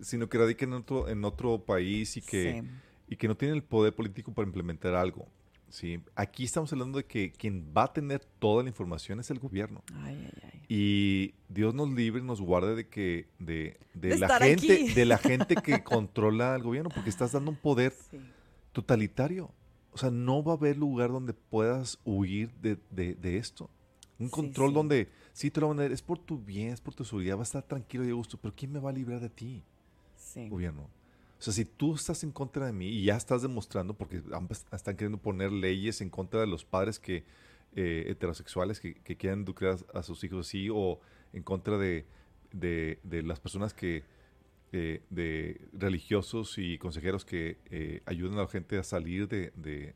sino que radican en otro, en otro país y que, Sí. y que no tienen el poder político para implementar algo. ¿Sí? Aquí estamos hablando de que quien va a tener toda la información es el gobierno. Ay, ay, ay. Y Dios nos libre y nos guarde de que de, de De la gente, aquí. de la gente *laughs* que controla al gobierno, porque estás dando un poder Sí. totalitario. O sea, no va a haber lugar donde puedas huir de, de- de esto. Un control sí. donde sí te lo van a dar, es por tu bien, es por tu seguridad, va a estar tranquilo y a gusto, pero ¿quién me va a librar de ti, gobierno? O sea, si tú estás en contra de mí y ya estás demostrando, porque están queriendo poner leyes en contra de los padres que eh, heterosexuales que, que quieren educar a, sus hijos así, o en contra de, de- las personas que eh, de religiosos y consejeros que eh, ayudan a la gente a salir de, de-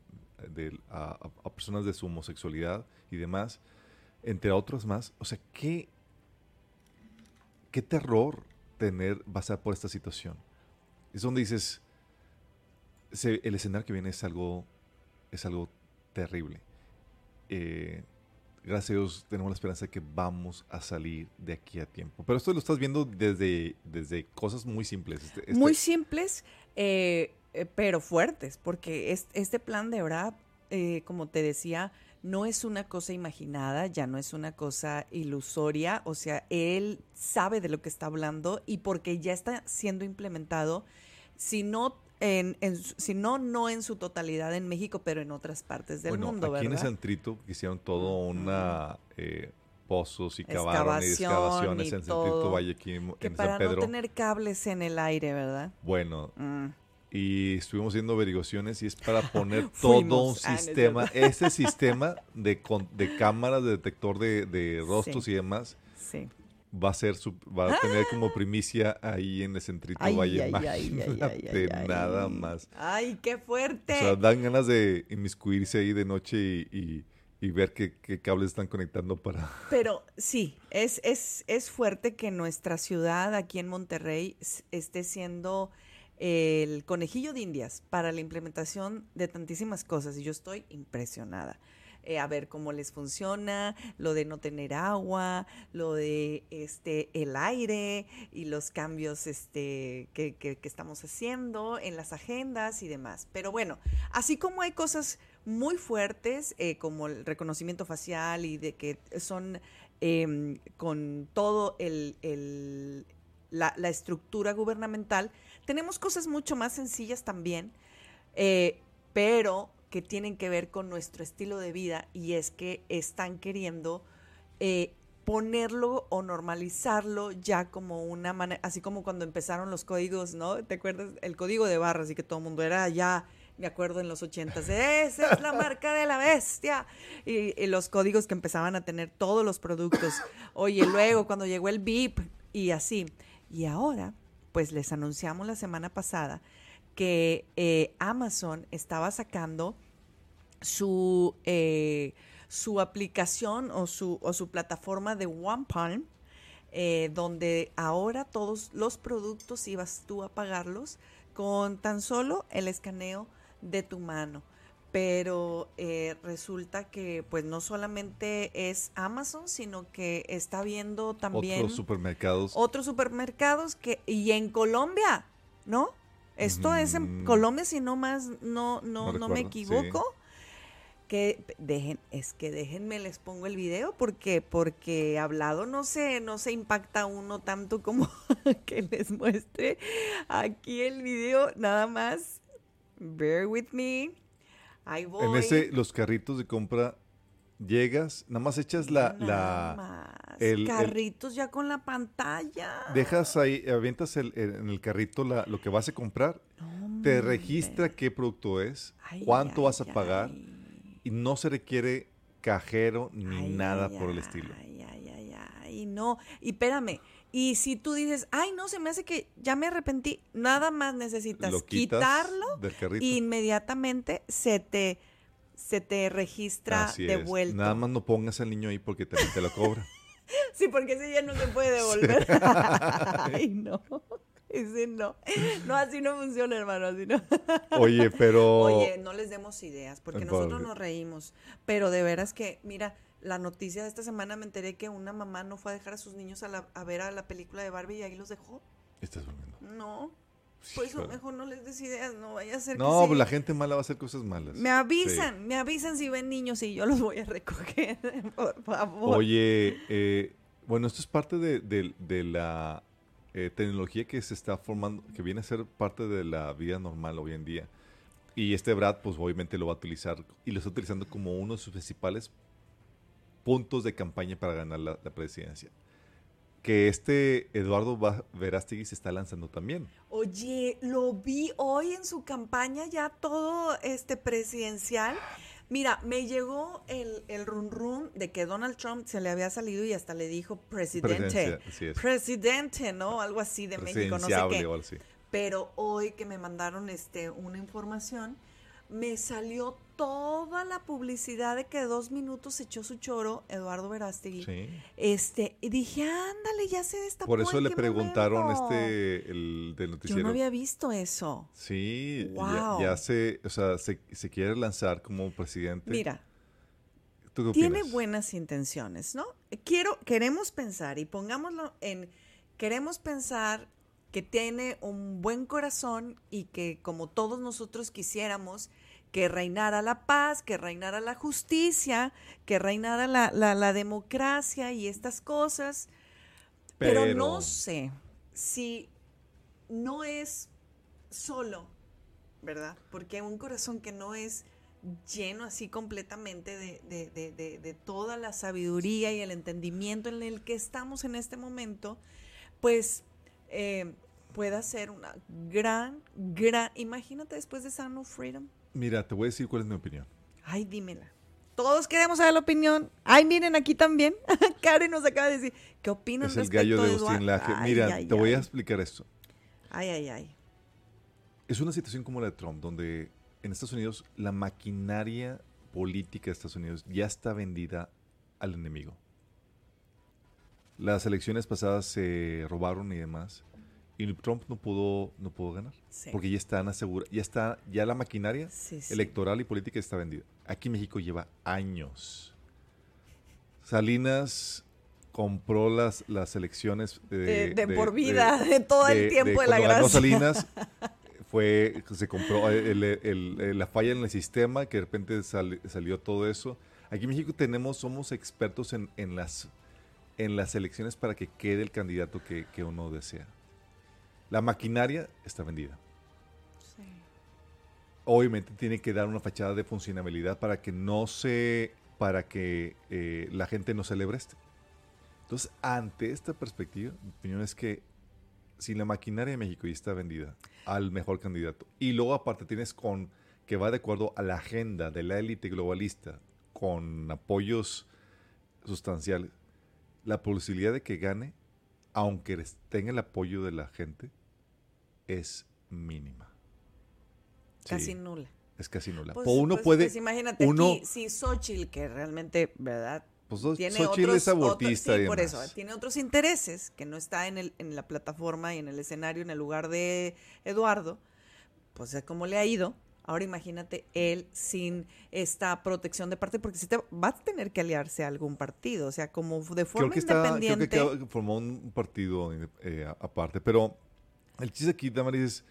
a personas de su homosexualidad y demás, entre otros más. O sea, qué, qué terror tener pasar por esta situación. Es donde dices, el escenario que viene es algo, es algo terrible. Eh, gracias a Dios tenemos la esperanza de que vamos a salir de aquí a tiempo. Pero esto lo estás viendo desde, desde cosas muy simples. Este- este- Muy simples, eh, eh, pero fuertes, porque es- este plan de verdad, eh, como te decía, no es una cosa imaginada, ya no es una cosa ilusoria, o sea, él sabe de lo que está hablando y porque ya está siendo implementado, si no, en, en si no, no en su totalidad en México, pero en otras partes del bueno, mundo, aquí en el ¿verdad? Centrito hicieron todo una... eh, pozos y cavaron y excavaciones y en el Centrito todo. Valle aquí en, Que en para San Pedro. no tener cables en el aire, ¿verdad? Bueno, Mm. Y estuvimos haciendo averiguaciones y es para *laughs* poner todo un Ah, sistema, ese sistema de, con- de cámaras, de detector de, de rostros Sí. y demás, Sí. va a ser su- va a tener como primicia ahí en el centrito Ay, Valle ay, ay, ay, Imagínate *laughs* ay, nada más. Ay, qué fuerte. O sea, dan ganas de inmiscuirse ahí de noche y, y- y ver qué, qué cables están conectando para... *laughs* Pero sí, es, es, es fuerte que nuestra ciudad aquí en Monterrey esté siendo el conejillo de indias para la implementación de tantísimas cosas y yo estoy impresionada. Eh, a ver cómo les funciona, lo de no tener agua, lo de este el aire y los cambios este, que, que- estamos haciendo en las agendas y demás. Pero bueno, así como hay cosas muy fuertes, eh, como el reconocimiento facial y de que son em, con todo el, el- la, la estructura gubernamental, tenemos cosas mucho más sencillas también, eh, pero que tienen que ver con nuestro estilo de vida y es que están queriendo eh, ponerlo o normalizarlo ya como una manera, así como cuando empezaron los códigos, ¿no? ¿Te acuerdas? El código de barras y que todo el mundo era ya, me acuerdo en los ochentas, esa es la marca de la bestia. Y, y los códigos que empezaban a tener todos los productos. Oye, luego cuando llegó el BIP y así. Y ahora, pues les anunciamos la semana pasada que eh, Amazon estaba sacando su, eh, su aplicación o su, o su plataforma de One Palm, eh, donde ahora todos los productos ibas tú a pagarlos con tan solo el escaneo de tu mano. Pero eh, resulta que pues no solamente es Amazon, sino que está viendo también Otros supermercados. otros supermercados que y en Colombia, ¿no? Esto es en Mm. Colombia, si no más, no, no, No no, me equivoco. Que dejen, es que déjenme les pongo el video porque, porque hablado no se, no se impacta uno tanto como *laughs* que les muestre aquí el video, nada más. Bear with me. Ahí voy. En ese, los carritos de compra, llegas, nada más echas la... Nada la más. el- el- Carritos ya con la pantalla. dejas ahí, avientas el- en el carrito la- lo que vas a comprar, te registra qué producto es, Ay, cuánto ay, vas a pagar ay. y no se requiere cajero ni nada por el estilo. Ay, no. Y espérame, y si tú dices, ay, no, se me hace que ya me arrepentí, nada más necesitas quitarlo del carrito. y inmediatamente se te, se te registra Así de es. vuelta. Nada más no pongas al niño ahí porque también te lo cobra. *laughs* Sí, porque ese ya no se puede *laughs* devolver. *laughs* ay, no. Ese no. No, así no funciona, hermano, así no. Oye, pero... Oye, no les demos ideas, porque nosotros nos reímos. Pero de veras que, mira, la noticia de esta semana me enteré que una mamá no fue a dejar a sus niños a, la- a ver a la película de Barbie y ahí los dejó. Estás durmiendo. No. Por eso mejor no les des ideas, no vaya a ser que No, sí. pues la gente mala va a hacer cosas malas. Me avisan, me avisan si ven niños y yo los voy a recoger, *laughs* por favor. Oye, eh, bueno, esto es parte de, de- de la eh, tecnología que se está formando, que viene a ser parte de la vida normal hoy en día. Y este Brad, pues obviamente lo va a utilizar y lo está utilizando como uno de sus principales puntos de campaña para ganar la, la presidencia. Que este Eduardo Verástegui se está lanzando también. Oye, lo vi hoy en su campaña ya todo este presidencial. Mira, me llegó el, el run run de que Donald Trump se le había salido y hasta le dijo presidente. Presidente, ¿no? Algo así de México, no sé qué. o algo así. Pero hoy que me mandaron este una información, me salió toda la publicidad de que dos minutos echó su choro Eduardo Verástegui. Sí. Este, y dije, ándale, ya se destapó. Por eso ¿en le preguntaron momento?". este, el del Yo noticiero. no había visto eso. Sí, ya- Wow. ya, se, o sea, se, se quiere lanzar como presidente. Mira, ¿Tú qué tiene buenas intenciones, ¿no? Quiero, queremos pensar y pongámoslo en, queremos pensar que tiene un buen corazón y que como todos nosotros quisiéramos que reinara la paz, que reinara la justicia, que reinara la, la- la democracia y estas cosas, pero, Pero- no sé si no es solo, ¿verdad? Porque un corazón que no es lleno así completamente de, de- de- de- de toda la sabiduría y el entendimiento en el que estamos en este momento, pues eh, pueda ser una gran, gran. Imagínate después de Sound of Freedom. Mira, te voy a decir cuál es mi opinión. Ay, dímela. Todos queremos saber la opinión. Ay, miren, aquí también. *laughs* Karen nos acaba de decir, ¿qué opinan Es el gallo de? Agustín Laje. Mira, ay, te voy a explicar esto. Ay, ay, ay. Es una situación como la de Trump, donde en Estados Unidos la maquinaria política de Estados Unidos ya está vendida al enemigo. Las elecciones pasadas se robaron y demás, y Trump no pudo, no pudo ganar, Sí. porque ya están asegura, ya está, ya la maquinaria Sí, sí. electoral y política está vendida. Aquí México lleva años. Salinas compró las, las elecciones de, De- de por vida, *laughs* de todo el tiempo de la cuando ganó gracia. Salinas *laughs* fue se compró el- el- el- la falla en el sistema que de repente sal- salió todo eso. Aquí en México tenemos somos expertos en, en las en las elecciones para que quede el candidato que, que uno desea. La maquinaria está vendida Sí. obviamente tiene que dar una fachada de funcionabilidad para que no se para que eh, la gente no celebre este. Entonces, ante esta perspectiva, mi opinión es que si la maquinaria de México ya está vendida al mejor candidato y luego aparte tienes con que va de acuerdo a la agenda de la élite globalista con apoyos sustanciales, la posibilidad de que gane, aunque les- tenga el apoyo de la gente, es mínima. Casi Sí, nula. es casi nula. Pues, O uno pues, puede. pues imagínate uno- aquí, si Xochitl, que realmente, ¿verdad? pues, Tiene Xochitl otros, es abortista otros- sí, y por eso, tiene otros intereses, que no está en, el, en la plataforma y en el escenario en el lugar de Eduardo, pues es como le ha ido. Ahora imagínate él sin esta protección de parte, porque si te va a tener que aliarse a algún partido, o sea, como de Creo forma que, está, creo independiente. que formó un partido eh, a- aparte. Pero el chiste aquí, Damaris, es.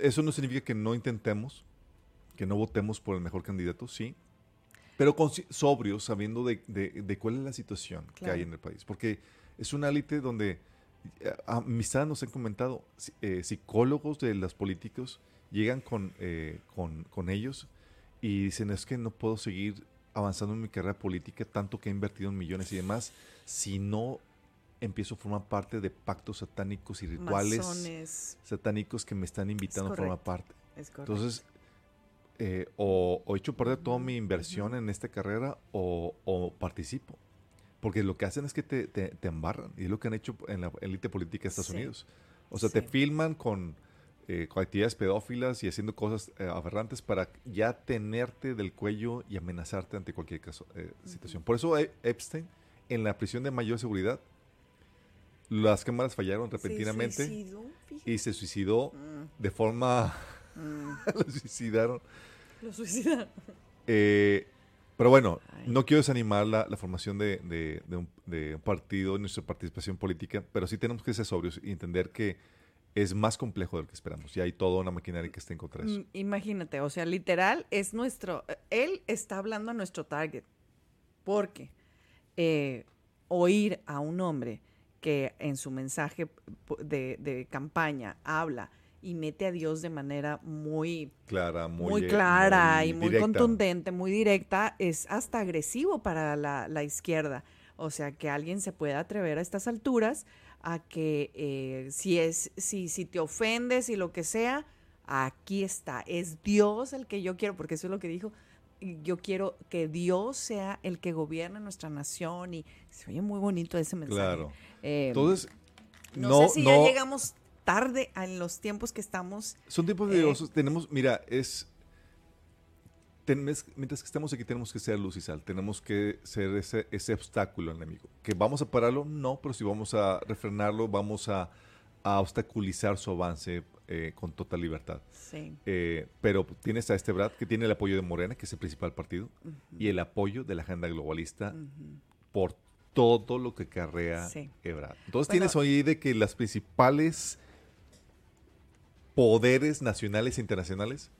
Eso no significa que no intentemos, que no votemos por el mejor candidato, sí. Pero con, sobrios, sabiendo de, de- de cuál es la situación que hay en el país. Porque es una élite donde. Amistad nos han comentado, eh, psicólogos de los políticos llegan con, eh, con, con ellos y dicen es que no puedo seguir avanzando en mi carrera política tanto que he invertido en millones y demás si no empiezo a formar parte de pactos satánicos y rituales satánicos que me están invitando a formar parte. es. Entonces, eh, o, o echo perder toda mi inversión en esta carrera o, o participo. Porque lo que hacen es que te, te- te embarran. Y es lo que han hecho en la élite política de Estados Sí. Unidos. O sea, te filman con, eh, con actividades pedófilas y haciendo cosas eh, aberrantes para ya tenerte del cuello y amenazarte ante cualquier caso, eh, situación. Por eso E- Epstein, en la prisión de mayor seguridad, las cámaras fallaron Se repentinamente suicidó, fíjate. y se suicidó Mm, de forma... mm, *laughs* lo suicidaron. lo suicidaron. Eh, pero bueno, Ay. no quiero desanimar la, la formación de, de- de un, de un partido, nuestra participación política, pero sí tenemos que ser sobrios y entender que es más complejo de lo que esperamos. Y hay toda una maquinaria que está en contra de eso. Mm, Imagínate, o sea, literal es nuestro, él está hablando a nuestro target, porque eh, oír a un hombre que en su mensaje de campaña habla y mete a Dios de manera muy, Clara, muy, muy eh, clara y muy directa. contundente, muy directa, es hasta agresivo para la, la izquierda. O sea, que alguien se pueda atrever a estas alturas a que eh, si es, si, si te ofendes y lo que sea, aquí está. Es Dios el que yo quiero, porque eso es lo que dijo. Yo quiero que Dios sea el que gobierne nuestra nación y se oye muy bonito ese mensaje. Claro. Eh, Entonces, no, no, sé si no, ya llegamos tarde en los tiempos que estamos. son tiempos eh. Tenemos, mira, es... mientras que estamos aquí tenemos que ser luz y sal, tenemos que ser ese, ese obstáculo al enemigo. ¿Que vamos a pararlo? No, pero si vamos a refrenarlo, vamos a, a obstaculizar su avance eh, con total libertad. Sí. Eh, pero tienes a este Brad que tiene el apoyo de Morena, que es el principal partido, y el apoyo de la agenda globalista por todo lo que carrea Sí. Ebrard. Entonces Bueno. tienes hoy de que las principales poderes nacionales e internacionales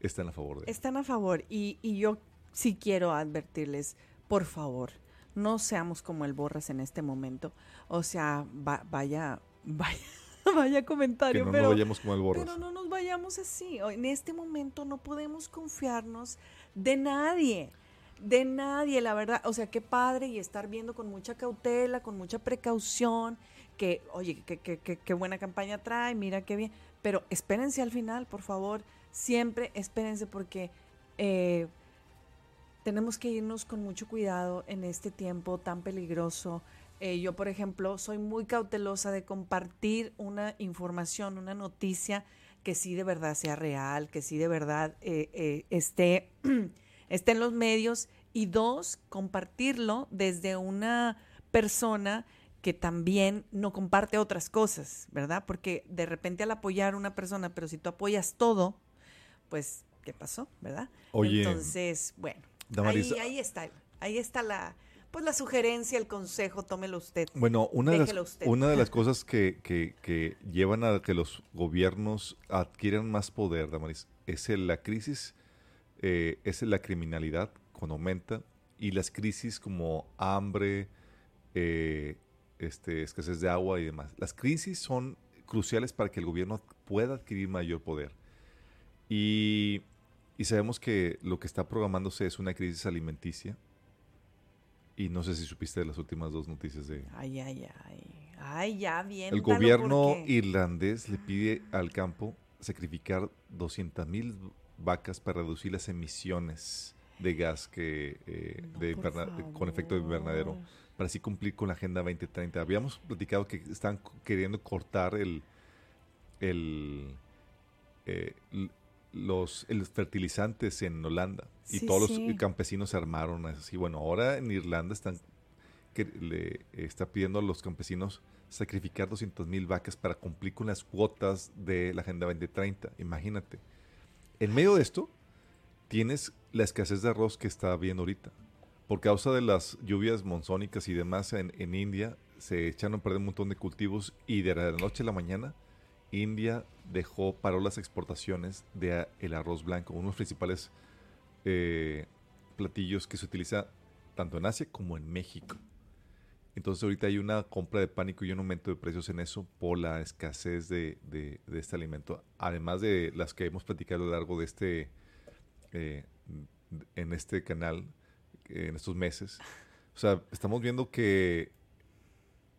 están a favor de él. Están a favor y, y yo sí quiero advertirles, por favor, no seamos como el Borras en este momento. O sea, va- vaya, *laughs* vaya, vaya Que comentario, no pero, nos vayamos como el Borras. pero no nos vayamos así. En este momento no podemos confiarnos de nadie. De nadie, la verdad. O sea, qué padre y estar viendo con mucha cautela, con mucha precaución, que, oye, qué que, que, qué buena campaña trae, mira qué bien, pero espérense al final, por favor, siempre espérense porque eh, tenemos que irnos con mucho cuidado en este tiempo tan peligroso. Eh, yo, por ejemplo, soy muy cautelosa de compartir una información, una noticia que sí de verdad sea real, que sí de verdad eh, esté, *clears throat* esté en los medios. Y dos, compartirlo desde una persona que también no comparte otras cosas, ¿verdad? Porque de repente al apoyar a una persona, pero si tú apoyas todo, pues, ¿qué pasó? ¿Verdad? Oye, Entonces, bueno, Damaris, ahí, ahí está, ahí está la, pues la sugerencia, el consejo, tómelo usted. Bueno, una de, las, usted. una de las *laughs* cosas que, que- que llevan a que los gobiernos adquieran más poder, Damaris, es el- la crisis, eh, es la criminalidad cuando aumenta y las crisis como hambre, eh, este, escasez de agua y demás. Las crisis son cruciales para que el gobierno pueda adquirir mayor poder. Y, y sabemos que lo que está programándose es una crisis alimenticia. Y no sé si supiste de las últimas dos noticias de, Ay, ay, ay. Ay, ya bien. el gobierno irlandés le pide al campo sacrificar 200 mil vacas para reducir las emisiones de gas que eh, de- con efecto de invernadero, para así cumplir con la Agenda 2030. Habíamos platicado que están queriendo cortar el, el, eh, los fertilizantes en Holanda y todos sí. los campesinos se armaron así. Bueno, ahora en Irlanda están que le está pidiendo a los campesinos sacrificar 200 mil vacas para cumplir con las cuotas de la Agenda 2030. Imagínate. En medio de esto, tienes la escasez de arroz que está habiendo ahorita. Por causa de las lluvias monzónicas y demás en, India, se echaron a perder un montón de cultivos y de la noche a la mañana, India dejó, paró las exportaciones del el arroz blanco, uno de los principales eh, platillos que se utiliza tanto en Asia como en México. Entonces ahorita hay una compra de pánico y un aumento de precios en eso por la escasez de, de- de este alimento. Además de las que hemos platicado a lo largo de este, eh, en este canal, en estos meses. O sea, estamos viendo que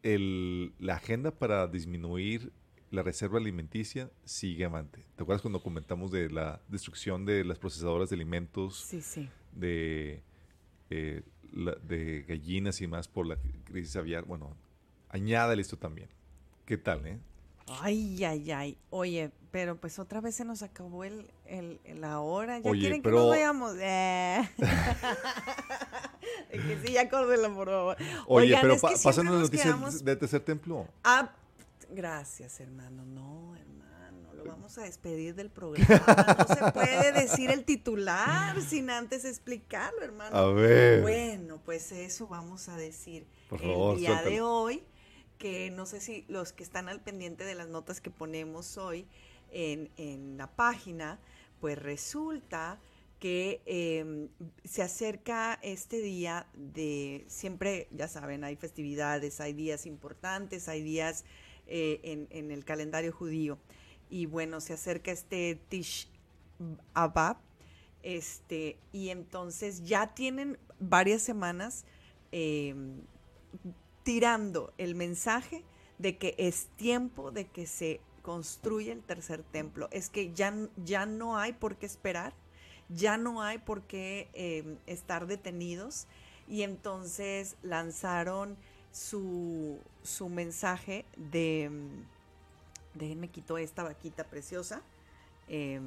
el- la agenda para disminuir la reserva alimenticia sigue avante. ¿Te acuerdas cuando comentamos de la destrucción de las procesadoras de alimentos? Sí, sí. de, eh, la- de gallinas y más por la crisis aviar. Bueno, añádale esto también. ¿Qué tal, eh? Ay, ay, ay. Oye, pero pues otra vez se nos acabó el, el- la hora. ¿Ya Oye, quieren que pero- nos vayamos? Eh. *laughs* Que sí, ya córrelo, por favor. Oye, Oigan, pero es que pa- siempre pásanos la nos noticia quedamos- de Tercer Templo. Ah, gracias, hermano. No, hermano, lo vamos a despedir del programa. No se puede decir el titular sin antes explicarlo, hermano. A ver. Bueno, pues eso vamos a decir Por favor, el día de hoy, que no sé si los que están al pendiente de las notas que ponemos hoy en, la página, pues resulta que eh, se acerca este día de, siempre, ya saben, hay festividades, hay días importantes, hay días eh, en, el calendario judío. Y bueno, se acerca este Tish Abab, este, y entonces ya tienen varias semanas eh, tirando el mensaje de que es tiempo de que se construya el tercer templo. Es que ya, ya no hay por qué esperar, ya no hay por qué eh, estar detenidos. Y entonces lanzaron su, su mensaje de, déjenme quito esta vaquita preciosa, eh,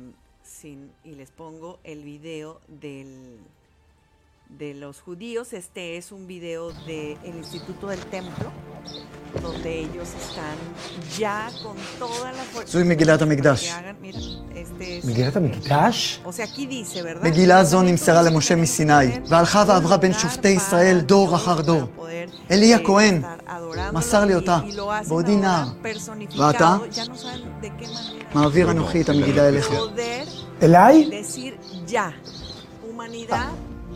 sin, y les pongo el video del, de los judíos. Este es un video del Instituto del Templo, donde ellos están ya con toda la fuerza. mira, este es- מגילת המקדש? O sea, aquí dice, ¿verdad? מגילה זו נמסרה למשה מסיני, והלכה ועברה בין שופטי ישראל דור אחר דור. אלי הכהן מסר לי אותה, בעודי נער. ואתה? מעביר אנוכי את המגילה אליך. אליי?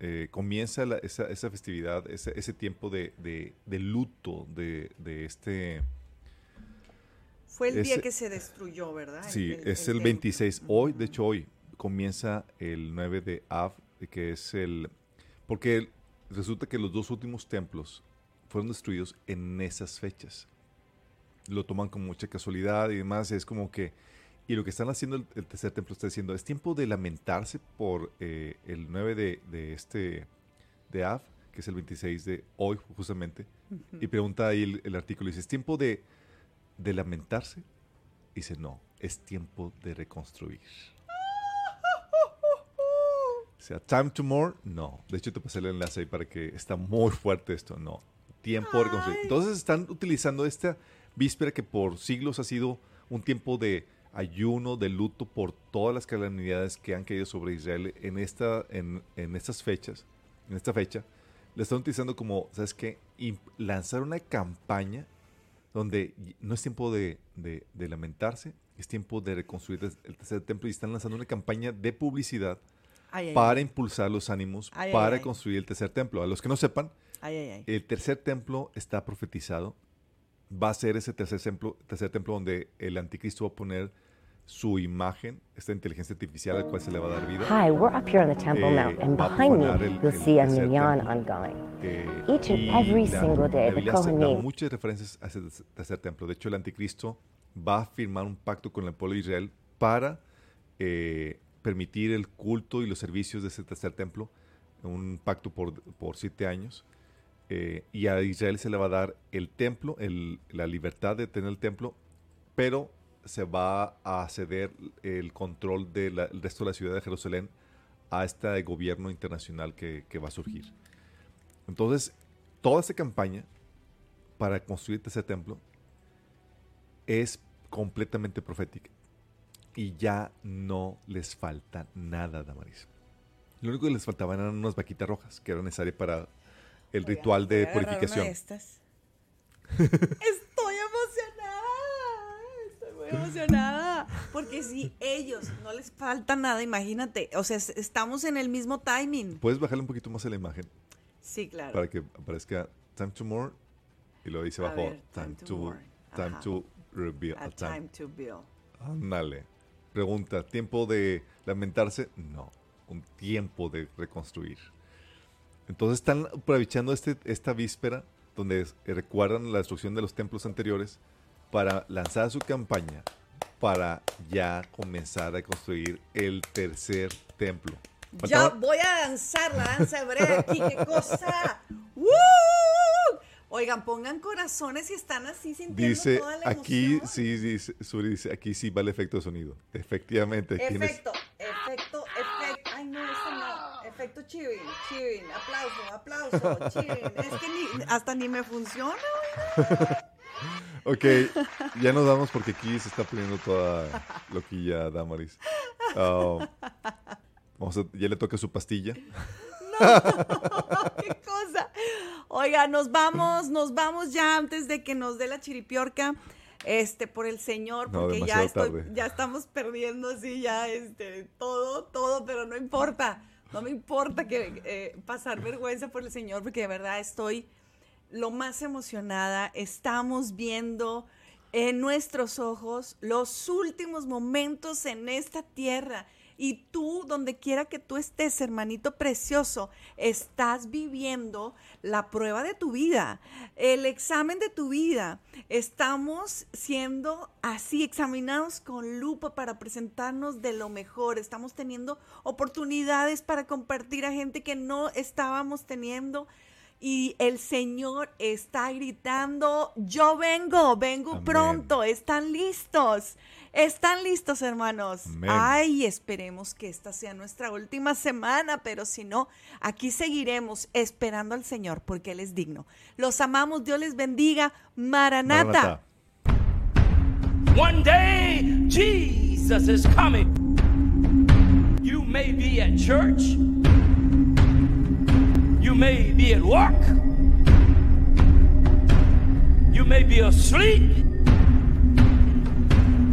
eh, comienza la- esa, esa festividad, ese, ese tiempo de, de- de luto de, de este... Fue el día que se destruyó, ¿verdad? Sí, es el, templo. 26. Hoy, de hecho, hoy comienza el 9 de Av, que es el... Porque resulta que los dos últimos templos fueron destruidos en esas fechas. Lo toman con mucha casualidad y demás. Es como que... Y lo que están haciendo el, el tercer templo está diciendo, es tiempo de lamentarse por eh, el 9 de, de este... de Av, que es el 26 de hoy, justamente. Y pregunta ahí el, el artículo, dice, ¿es tiempo de, de lamentarse? Dice, no, es tiempo de reconstruir. O sea, time to more, no. De hecho, te pasé el enlace ahí para que está muy fuerte esto, no. Tiempo de reconstruir. Entonces están utilizando esta víspera que por siglos ha sido un tiempo de ayuno, de luto por todas las calamidades que han caído sobre Israel en, esta, en, en estas fechas, en esta fecha. La están utilizando como, ¿sabes qué? Imp- lanzar una campaña donde y- no es tiempo de, de- de lamentarse, es tiempo de reconstruir el tercer templo y están lanzando una campaña de publicidad Ay, ay, para impulsar los ánimos Ay, para construir el tercer templo. A los que no sepan, el tercer templo está profetizado. Va a ser ese tercer templo, tercer templo donde el anticristo va a poner su imagen, esta inteligencia artificial al cual se le va a dar vida. Hi, we're up here on the Temple Eh, Mount, and behind me, el- you'll el see a minyan ongoing. Eh, Each and every la- single day, the Kohanim- muchas referencias a ese tercer- tercer templo. De hecho, el anticristo va a firmar un pacto con el pueblo de Israel para eh, permitir el culto y los servicios de ese tercer templo, un pacto por, por siete años. Eh, y a Israel se le va a dar el templo, el- la libertad de tener el templo, pero se va a ceder el control del resto de la ciudad de Jerusalén a este gobierno internacional que, que va a surgir. Entonces, toda esta campaña para construir ese templo es completamente profética. Y ya no les falta nada, Damaris. Lo único que les faltaban eran unas vaquitas rojas, que eran necesarias para el ritual de purificación. de estas. Estoy emocionada. Estoy muy emocionada. Porque si ellos no les falta nada, imagínate. O sea, es- estamos en el mismo timing. ¿Puedes bajarle un poquito más a la imagen Sí, claro. para que aparezca time to more y luego dice abajo time, to more. time Ajá. to reveal A time to build. Ándale. Pregunta, ¿tiempo de lamentarse? No, un tiempo de reconstruir. Entonces están aprovechando este, esta víspera donde es- eh, recuerdan la destrucción de los templos anteriores para lanzar su campaña para ya comenzar a construir el tercer templo. Ya voy a danzar la danza hebrea aquí, qué *laughs* cosa. ¡Woo! Oigan, pongan corazones y están así sintiendo Dice toda la aquí, emoción. sí, dice, Suri dice, aquí sí va el efecto de sonido. Efectivamente. aquí Efecto, efecto, efecto. Ay, no, no. Efecto cheering, cheering. Aplauso, aplauso, cheering. Es que ni, hasta ni me funciona. Ok, ya nos vamos porque aquí se está poniendo toda loquilla Damaris. Ah, vamos a- ya le toca su pastilla. qué cosa. Oiga, nos vamos, nos vamos ya antes de que nos dé la chiripiorca. Este, por el Señor, No, porque ya estoy, tarde. ya estamos perdiendo así, ya este, todo, todo, pero no importa. No me importa que eh, pasar vergüenza por el Señor, porque de verdad estoy lo más emocionada. Estamos viendo en nuestros ojos los últimos momentos en esta tierra. Y tú, donde quiera que tú estés, hermanito precioso, estás viviendo la prueba de tu vida, el examen de tu vida. Estamos siendo así examinados con lupa para presentarnos de lo mejor. Estamos teniendo oportunidades para compartir a gente que no estábamos teniendo. Y el Señor está gritando, yo vengo, vengo Amén. pronto, están listos, están listos hermanos. Amén. Ay, esperemos que esta sea nuestra última semana, pero si no, aquí seguiremos esperando al Señor porque Él es digno. Los amamos, Dios les bendiga. Maranata. Maranatha. One day, Jesus is coming. You may be at church. You may be at work. You may be asleep.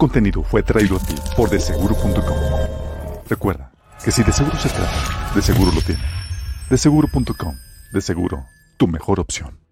Contenido fue traído a ti por deseguro.com. Recuerda que si de seguro se trata, de seguro lo tiene. Deseguro.com. De seguro, tu mejor opción.